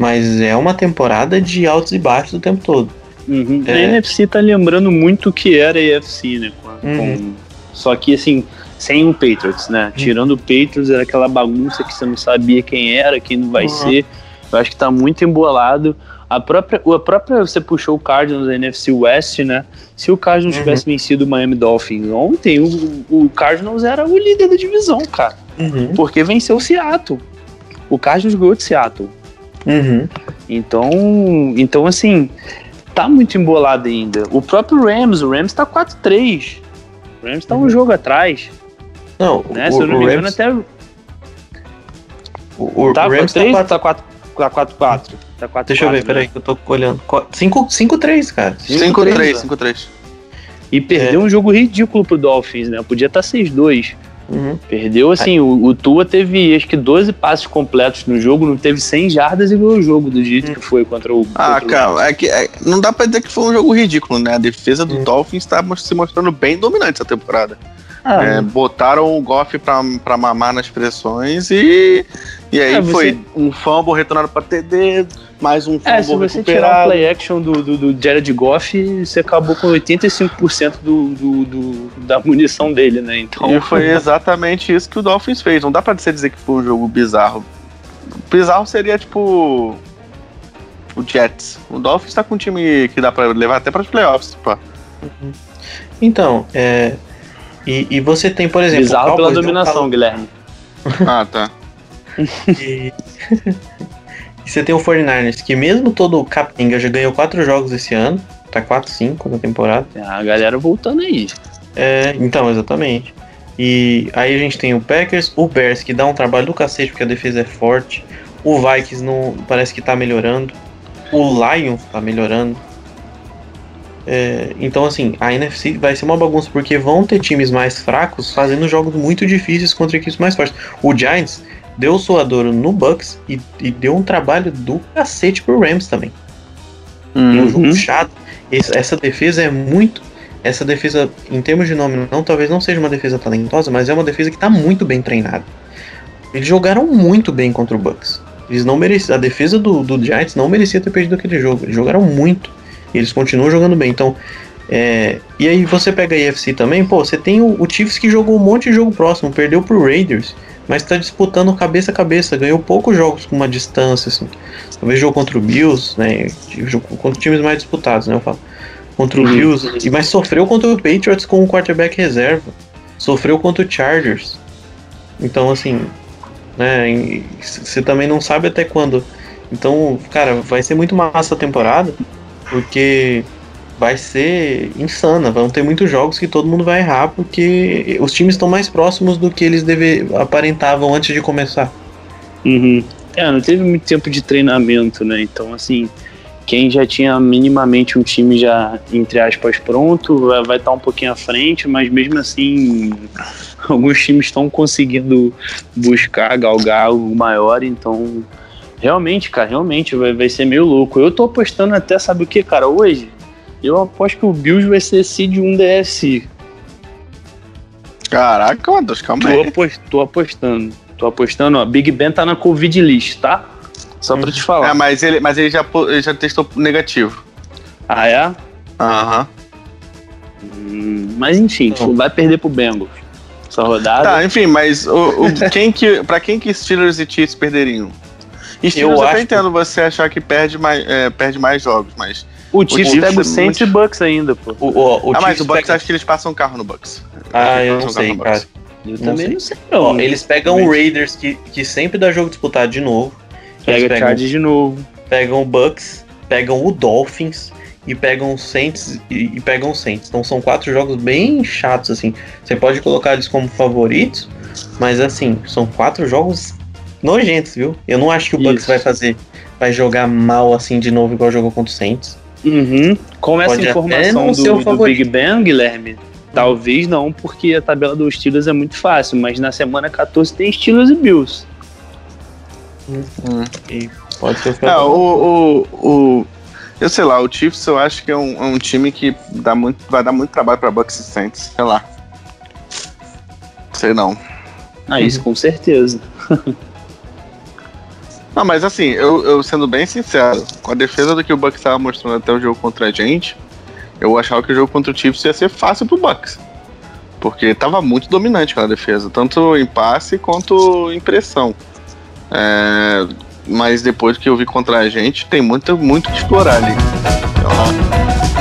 Mas é uma temporada de altos e baixos o tempo todo. Uhum. É. A NFC tá lembrando muito o que era a AFC, né? Com- Uhum. com- Só que, assim, sem o Patriots, né? Tirando o Patriots, era aquela bagunça que você não sabia quem era, quem não vai Uhum. ser. Eu acho que tá muito embolado. A própria, a própria, você puxou o Cardinals da NFC West, né? Se o Cardinals Uhum. tivesse vencido o Miami Dolphins ontem, o, o Cardinals era o líder da divisão, cara. Uhum. Porque venceu o Seattle. O Cardinals ganhou de Seattle. Uhum. Então, então assim, tá muito embolado ainda. O próprio Rams, o Rams tá 4-3. O Rams tá um jogo atrás, Não, né? o, Se eu não o me engano, Rams, até o, o tá Rams tá 4-3 quatro- tá 4 tá 4-4. Tá 4 Deixa eu ver, peraí, que eu tô olhando. 5-3, cara. 5-3, 5-3. E perdeu É. um jogo ridículo pro Dolphins, né? Podia estar 6-2. Uhum. Perdeu, assim, o, o Tua teve acho que 12 passes completos no jogo, não teve 100 jardas e ganhou o jogo do jeito que foi contra o. Ah, contra o cara, é que é- não dá pra dizer que foi um jogo ridículo, né? A defesa do Hum. Dolphins tá se mostrando bem dominante essa temporada. Ah, É, botaram o Goff pra, pra mamar nas pressões e. E aí É, você- foi um fumble retornado pra TD, mais um fumble É, se você tirar o recuperado. play action do, do, do Jared Goff, você acabou com 85% do, do, do- da munição dele, né? Então, E foi exatamente isso que o Dolphins fez. Não dá pra você dizer que foi um jogo bizarro. Bizarro seria tipo. O Jets. O Dolphins tá com um time que dá pra levar até pras playoffs, pô. Então, é. E, e você tem, por exemplo. bizarro pela dominação, Guilherme. Ah, tá. E... e você tem o 49ers, que mesmo todo o Capenga já ganhou 4 jogos esse ano, tá 4-5 na temporada. A galera voltando aí. É, então, exatamente. E aí a gente tem o Packers, o Bears, que dá um trabalho do cacete, porque a defesa é forte. O Vikings não, parece que tá melhorando. O Lions tá melhorando. É, então, assim, a NFC vai ser uma bagunça, porque vão ter times mais fracos fazendo jogos muito difíceis contra equipes mais fortes. O Giants deu suadouro no Bucks e, e deu um trabalho do cacete pro Rams também. Um jogo chato. Esse- essa defesa é muito. Essa defesa, em termos de nome, não, talvez não seja uma defesa talentosa, mas é uma defesa que tá muito bem treinada. Eles jogaram muito bem contra o Bucks. Eles não mereciam. A defesa do, do Giants não merecia ter perdido aquele jogo. Eles jogaram muito. E eles continuam jogando bem. Então. é, e aí você pega a AFC também, pô, você tem o, o Chiefs que jogou um monte de jogo próximo, perdeu pro Raiders, mas tá disputando cabeça a cabeça, ganhou poucos jogos com uma distância, assim. Talvez jogo contra o Bills, né? Jogo contra times mais disputados, né? Eu falo. Contra o Bills, e, mas sofreu contra o Patriots com o quarterback reserva. Sofreu contra o Chargers. Então, assim, né? Você também não sabe até quando. Então, cara, vai ser muito massa a temporada, porque vai ser insana. Vão ter muitos jogos que todo mundo vai errar, porque os times estão mais próximos do que eles deve, aparentavam antes de começar. Uhum. É, não teve muito tempo de treinamento, né? Então, assim, quem já tinha minimamente um time já, entre aspas, pronto, vai- estar um pouquinho à frente, mas mesmo assim, alguns times estão conseguindo buscar, galgar algo maior, então. Realmente, cara, realmente vai, vai ser meio louco. Eu tô apostando até, sabe o que, cara? Hoje, eu aposto que o Bills vai ser seed 1 DSI. Caraca, Matheus, calma Tô, aí. apos- tô apostando. Tô apostando, ó. Big Ben tá na Covid list, tá? Só pra te falar. É, mas ele, mas ele já, ele já testou negativo. Ah, é? Aham. Hum, mas enfim, Não. vai perder pro Bengals. Essa rodada. Tá, enfim, mas o, o- quem que, pra quem que Steelers e Chiefs perderiam? Steelers Eu eu, acho entendo você achar que perde mais, é, perde mais jogos, mas. O Chiefs Chiefs pega o é Saints muito- e Bucks ainda, pô. O, o, o ah, mas o Bucks pega- acho que eles passam carro no Bucks. Ah, eu não sei, cara. Eu Não também sei. não sei, não. Ó, eles pegam o Raiders, que, que sempre dá jogo disputado de novo. Pega o pegam, Chargers de novo. pegam o Bucks, pegam o Dolphins e pegam o Saints e, e pegam o Saints. Então são quatro jogos bem chatos, assim. Você pode colocar eles como favoritos, mas assim, são quatro jogos nojentos, viu? Eu não acho que o Bucks Isso. vai fazer, vai jogar mal assim de novo, igual jogou contra o Saints. Uhum. Com essa Pode informação do, do. Big Ben, Guilherme, talvez não, porque a tabela dos Steelers é muito fácil, mas na semana 14 tem Steelers e Bills. Pode ser o É, o, o, o- Eu sei lá, o Chiefs eu acho que é um, é um time que dá muito, vai dar muito trabalho pra Bucks e Saints. Sei lá. Sei não. Ah, isso com certeza. Não, mas assim, eu, eu sendo bem sincero, com a defesa do que o Bucks estava mostrando até o jogo contra a gente, eu achava que o jogo contra o Chiefs ia ser fácil pro Bucks. Porque tava muito dominante aquela defesa, tanto em passe quanto em pressão. É, mas depois que eu vi contra a gente, tem muito, muito que explorar ali. Então,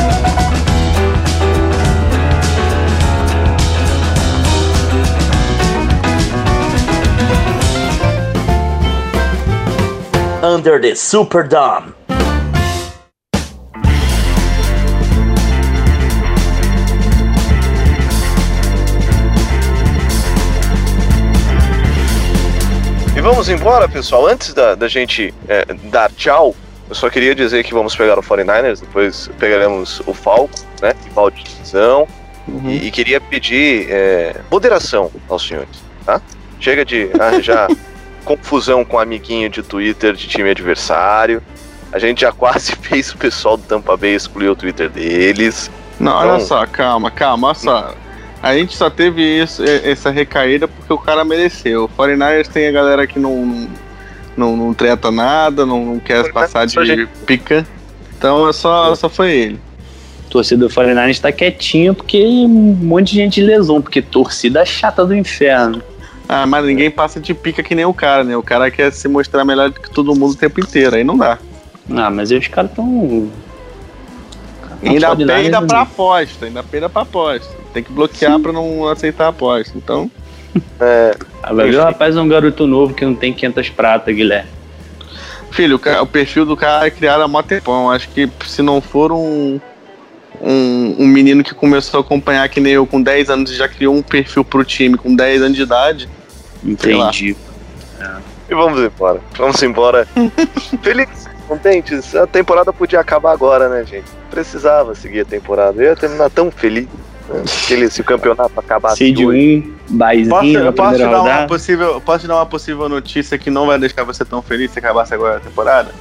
Under the Superdome. E vamos embora, pessoal. Antes da, da gente é, dar tchau, eu só queria dizer que vamos pegar o 49ers, depois pegaremos o Falco, né? De divisão. E, e queria pedir é, moderação aos senhores, tá? Chega de arranjar confusão com amiguinho de Twitter de time adversário. A gente já quase fez o pessoal do Tampa Bay excluir o Twitter deles. Não, olha Então- só, calma, calma, olha só. A gente só teve isso, essa recaída porque o cara mereceu. O 49ers tem a galera que não, não, não treta nada, não, não quer 49ers passar de gente- pica. Então é só, só foi ele. torcida do 49ers tá quietinha porque um monte de gente lesão, porque torcida chata do inferno. Ah, mas ninguém passa de pica que nem o cara, né? O cara quer se mostrar melhor do que todo mundo o tempo inteiro, aí não dá. Ah, mas aí os caras tão. Ainda 49ers peida pra aposta, ainda peida pra aposta. Tem que bloquear pra não aceitar a aposta. Então, É, Ah, vai ver o rapaz é um garoto novo que não tem 500 pratas, Guilherme. filho, o, o perfil do cara é criado há mó tempão. Acho que se não for um, um, um menino que começou a acompanhar que nem eu com 10 anos e já criou um perfil pro time com 10 anos de idade, Entendi. E vamos embora. Vamos embora. Feliz contentes? A temporada podia acabar agora, né, gente? Precisava seguir a temporada. Eu ia terminar tão feliz. Né? Se, ele- se o campeonato acabasse Seed hoje. 1, Baizinho Posso, posso dar uma possível, posso te dar uma possível notícia que não vai deixar você tão feliz se acabasse agora a temporada?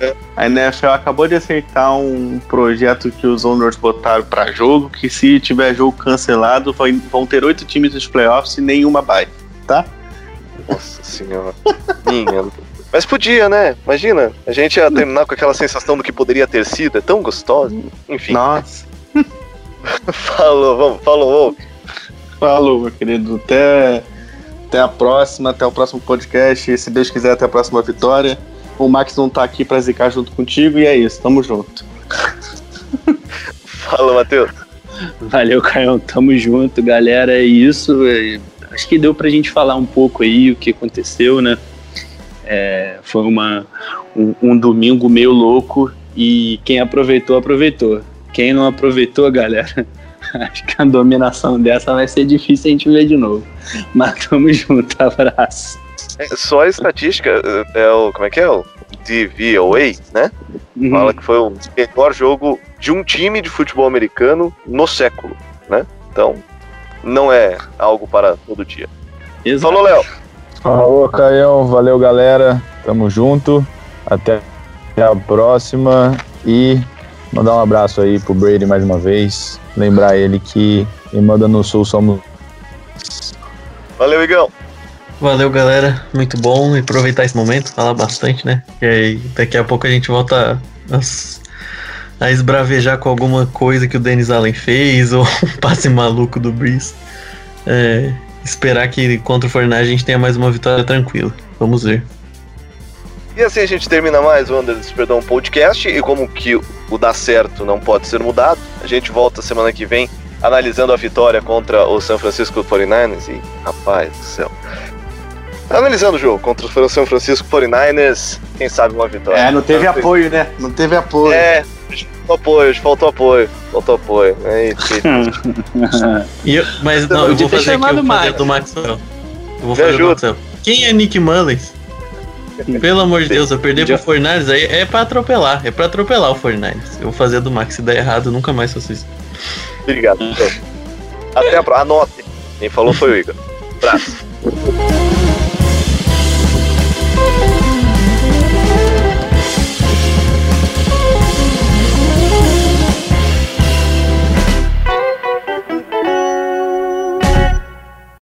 É. A NFL acabou de aceitar um projeto que os owners botaram pra jogo, que se tiver jogo cancelado, vão ter oito times nos playoffs e nenhuma bye, tá? Nossa senhora. Minha. Mas podia, né? Imagina, a gente ia terminar com aquela sensação do que poderia ter sido. É tão gostoso. Enfim, Nossa. falou, vamos, falou. ô. Falou, meu querido. Até, até a próxima, até o próximo podcast. E se Deus quiser, até a próxima vitória. O Max não tá aqui pra zicar junto contigo e é isso, tamo junto. Falou, Matheus. Valeu, Caião. Tamo junto, galera. É isso. é, Acho que deu pra gente falar um pouco aí o que aconteceu, né? É, foi uma, um, um domingo meio louco e quem aproveitou, aproveitou. Quem não aproveitou, galera, acho que a dominação dessa vai ser difícil a gente ver de novo. Mas tamo junto, abraço. É, só a estatística é, é o. Como é que é? O DVOA, né? Uhum. Fala que foi o melhor jogo de um time de futebol americano no século, né? Então, não é algo para todo dia. Exato. Falou, Léo. Falou, Caião. Valeu, galera. Tamo junto. Até a próxima. E mandar um abraço aí pro Brady mais uma vez. Lembrar ele que quem manda no Sul somos. Valeu, Igão. Valeu, galera. Muito bom e aproveitar esse momento, falar bastante, né? E aí, daqui a pouco a gente volta a, a esbravejar com alguma coisa que o Dennis Allen fez ou um passe maluco do Breeze. É, esperar que contra o Fortnite a gente tenha mais uma vitória tranquila. Vamos ver. E assim a gente termina mais o Under Perdão Podcast. E como que o dar certo não pode ser mudado, a gente volta semana que vem analisando a vitória contra o San Francisco 49ers. E, rapaz do céu. Analisando o jogo contra o San Francisco 49ers, quem sabe uma vitória. É, não teve apoio, né? Não teve apoio. É, faltou apoio, faltou apoio, faltou apoio. É, que- E eu- mas não, eu Podia vou fazer aqui chamado o Max. do Maxwell. Eu vou Me fazer ajuda. Quem é Nick Mullins? Pelo amor de Deus, eu perder pro Fortnite aí é pra atropelar. É pra atropelar o Fortnite. Eu vou fazer do Max. Se der errado, eu nunca mais faço isso. Obrigado. Até a próxima. Anote. Quem falou foi o Igor. Abraço.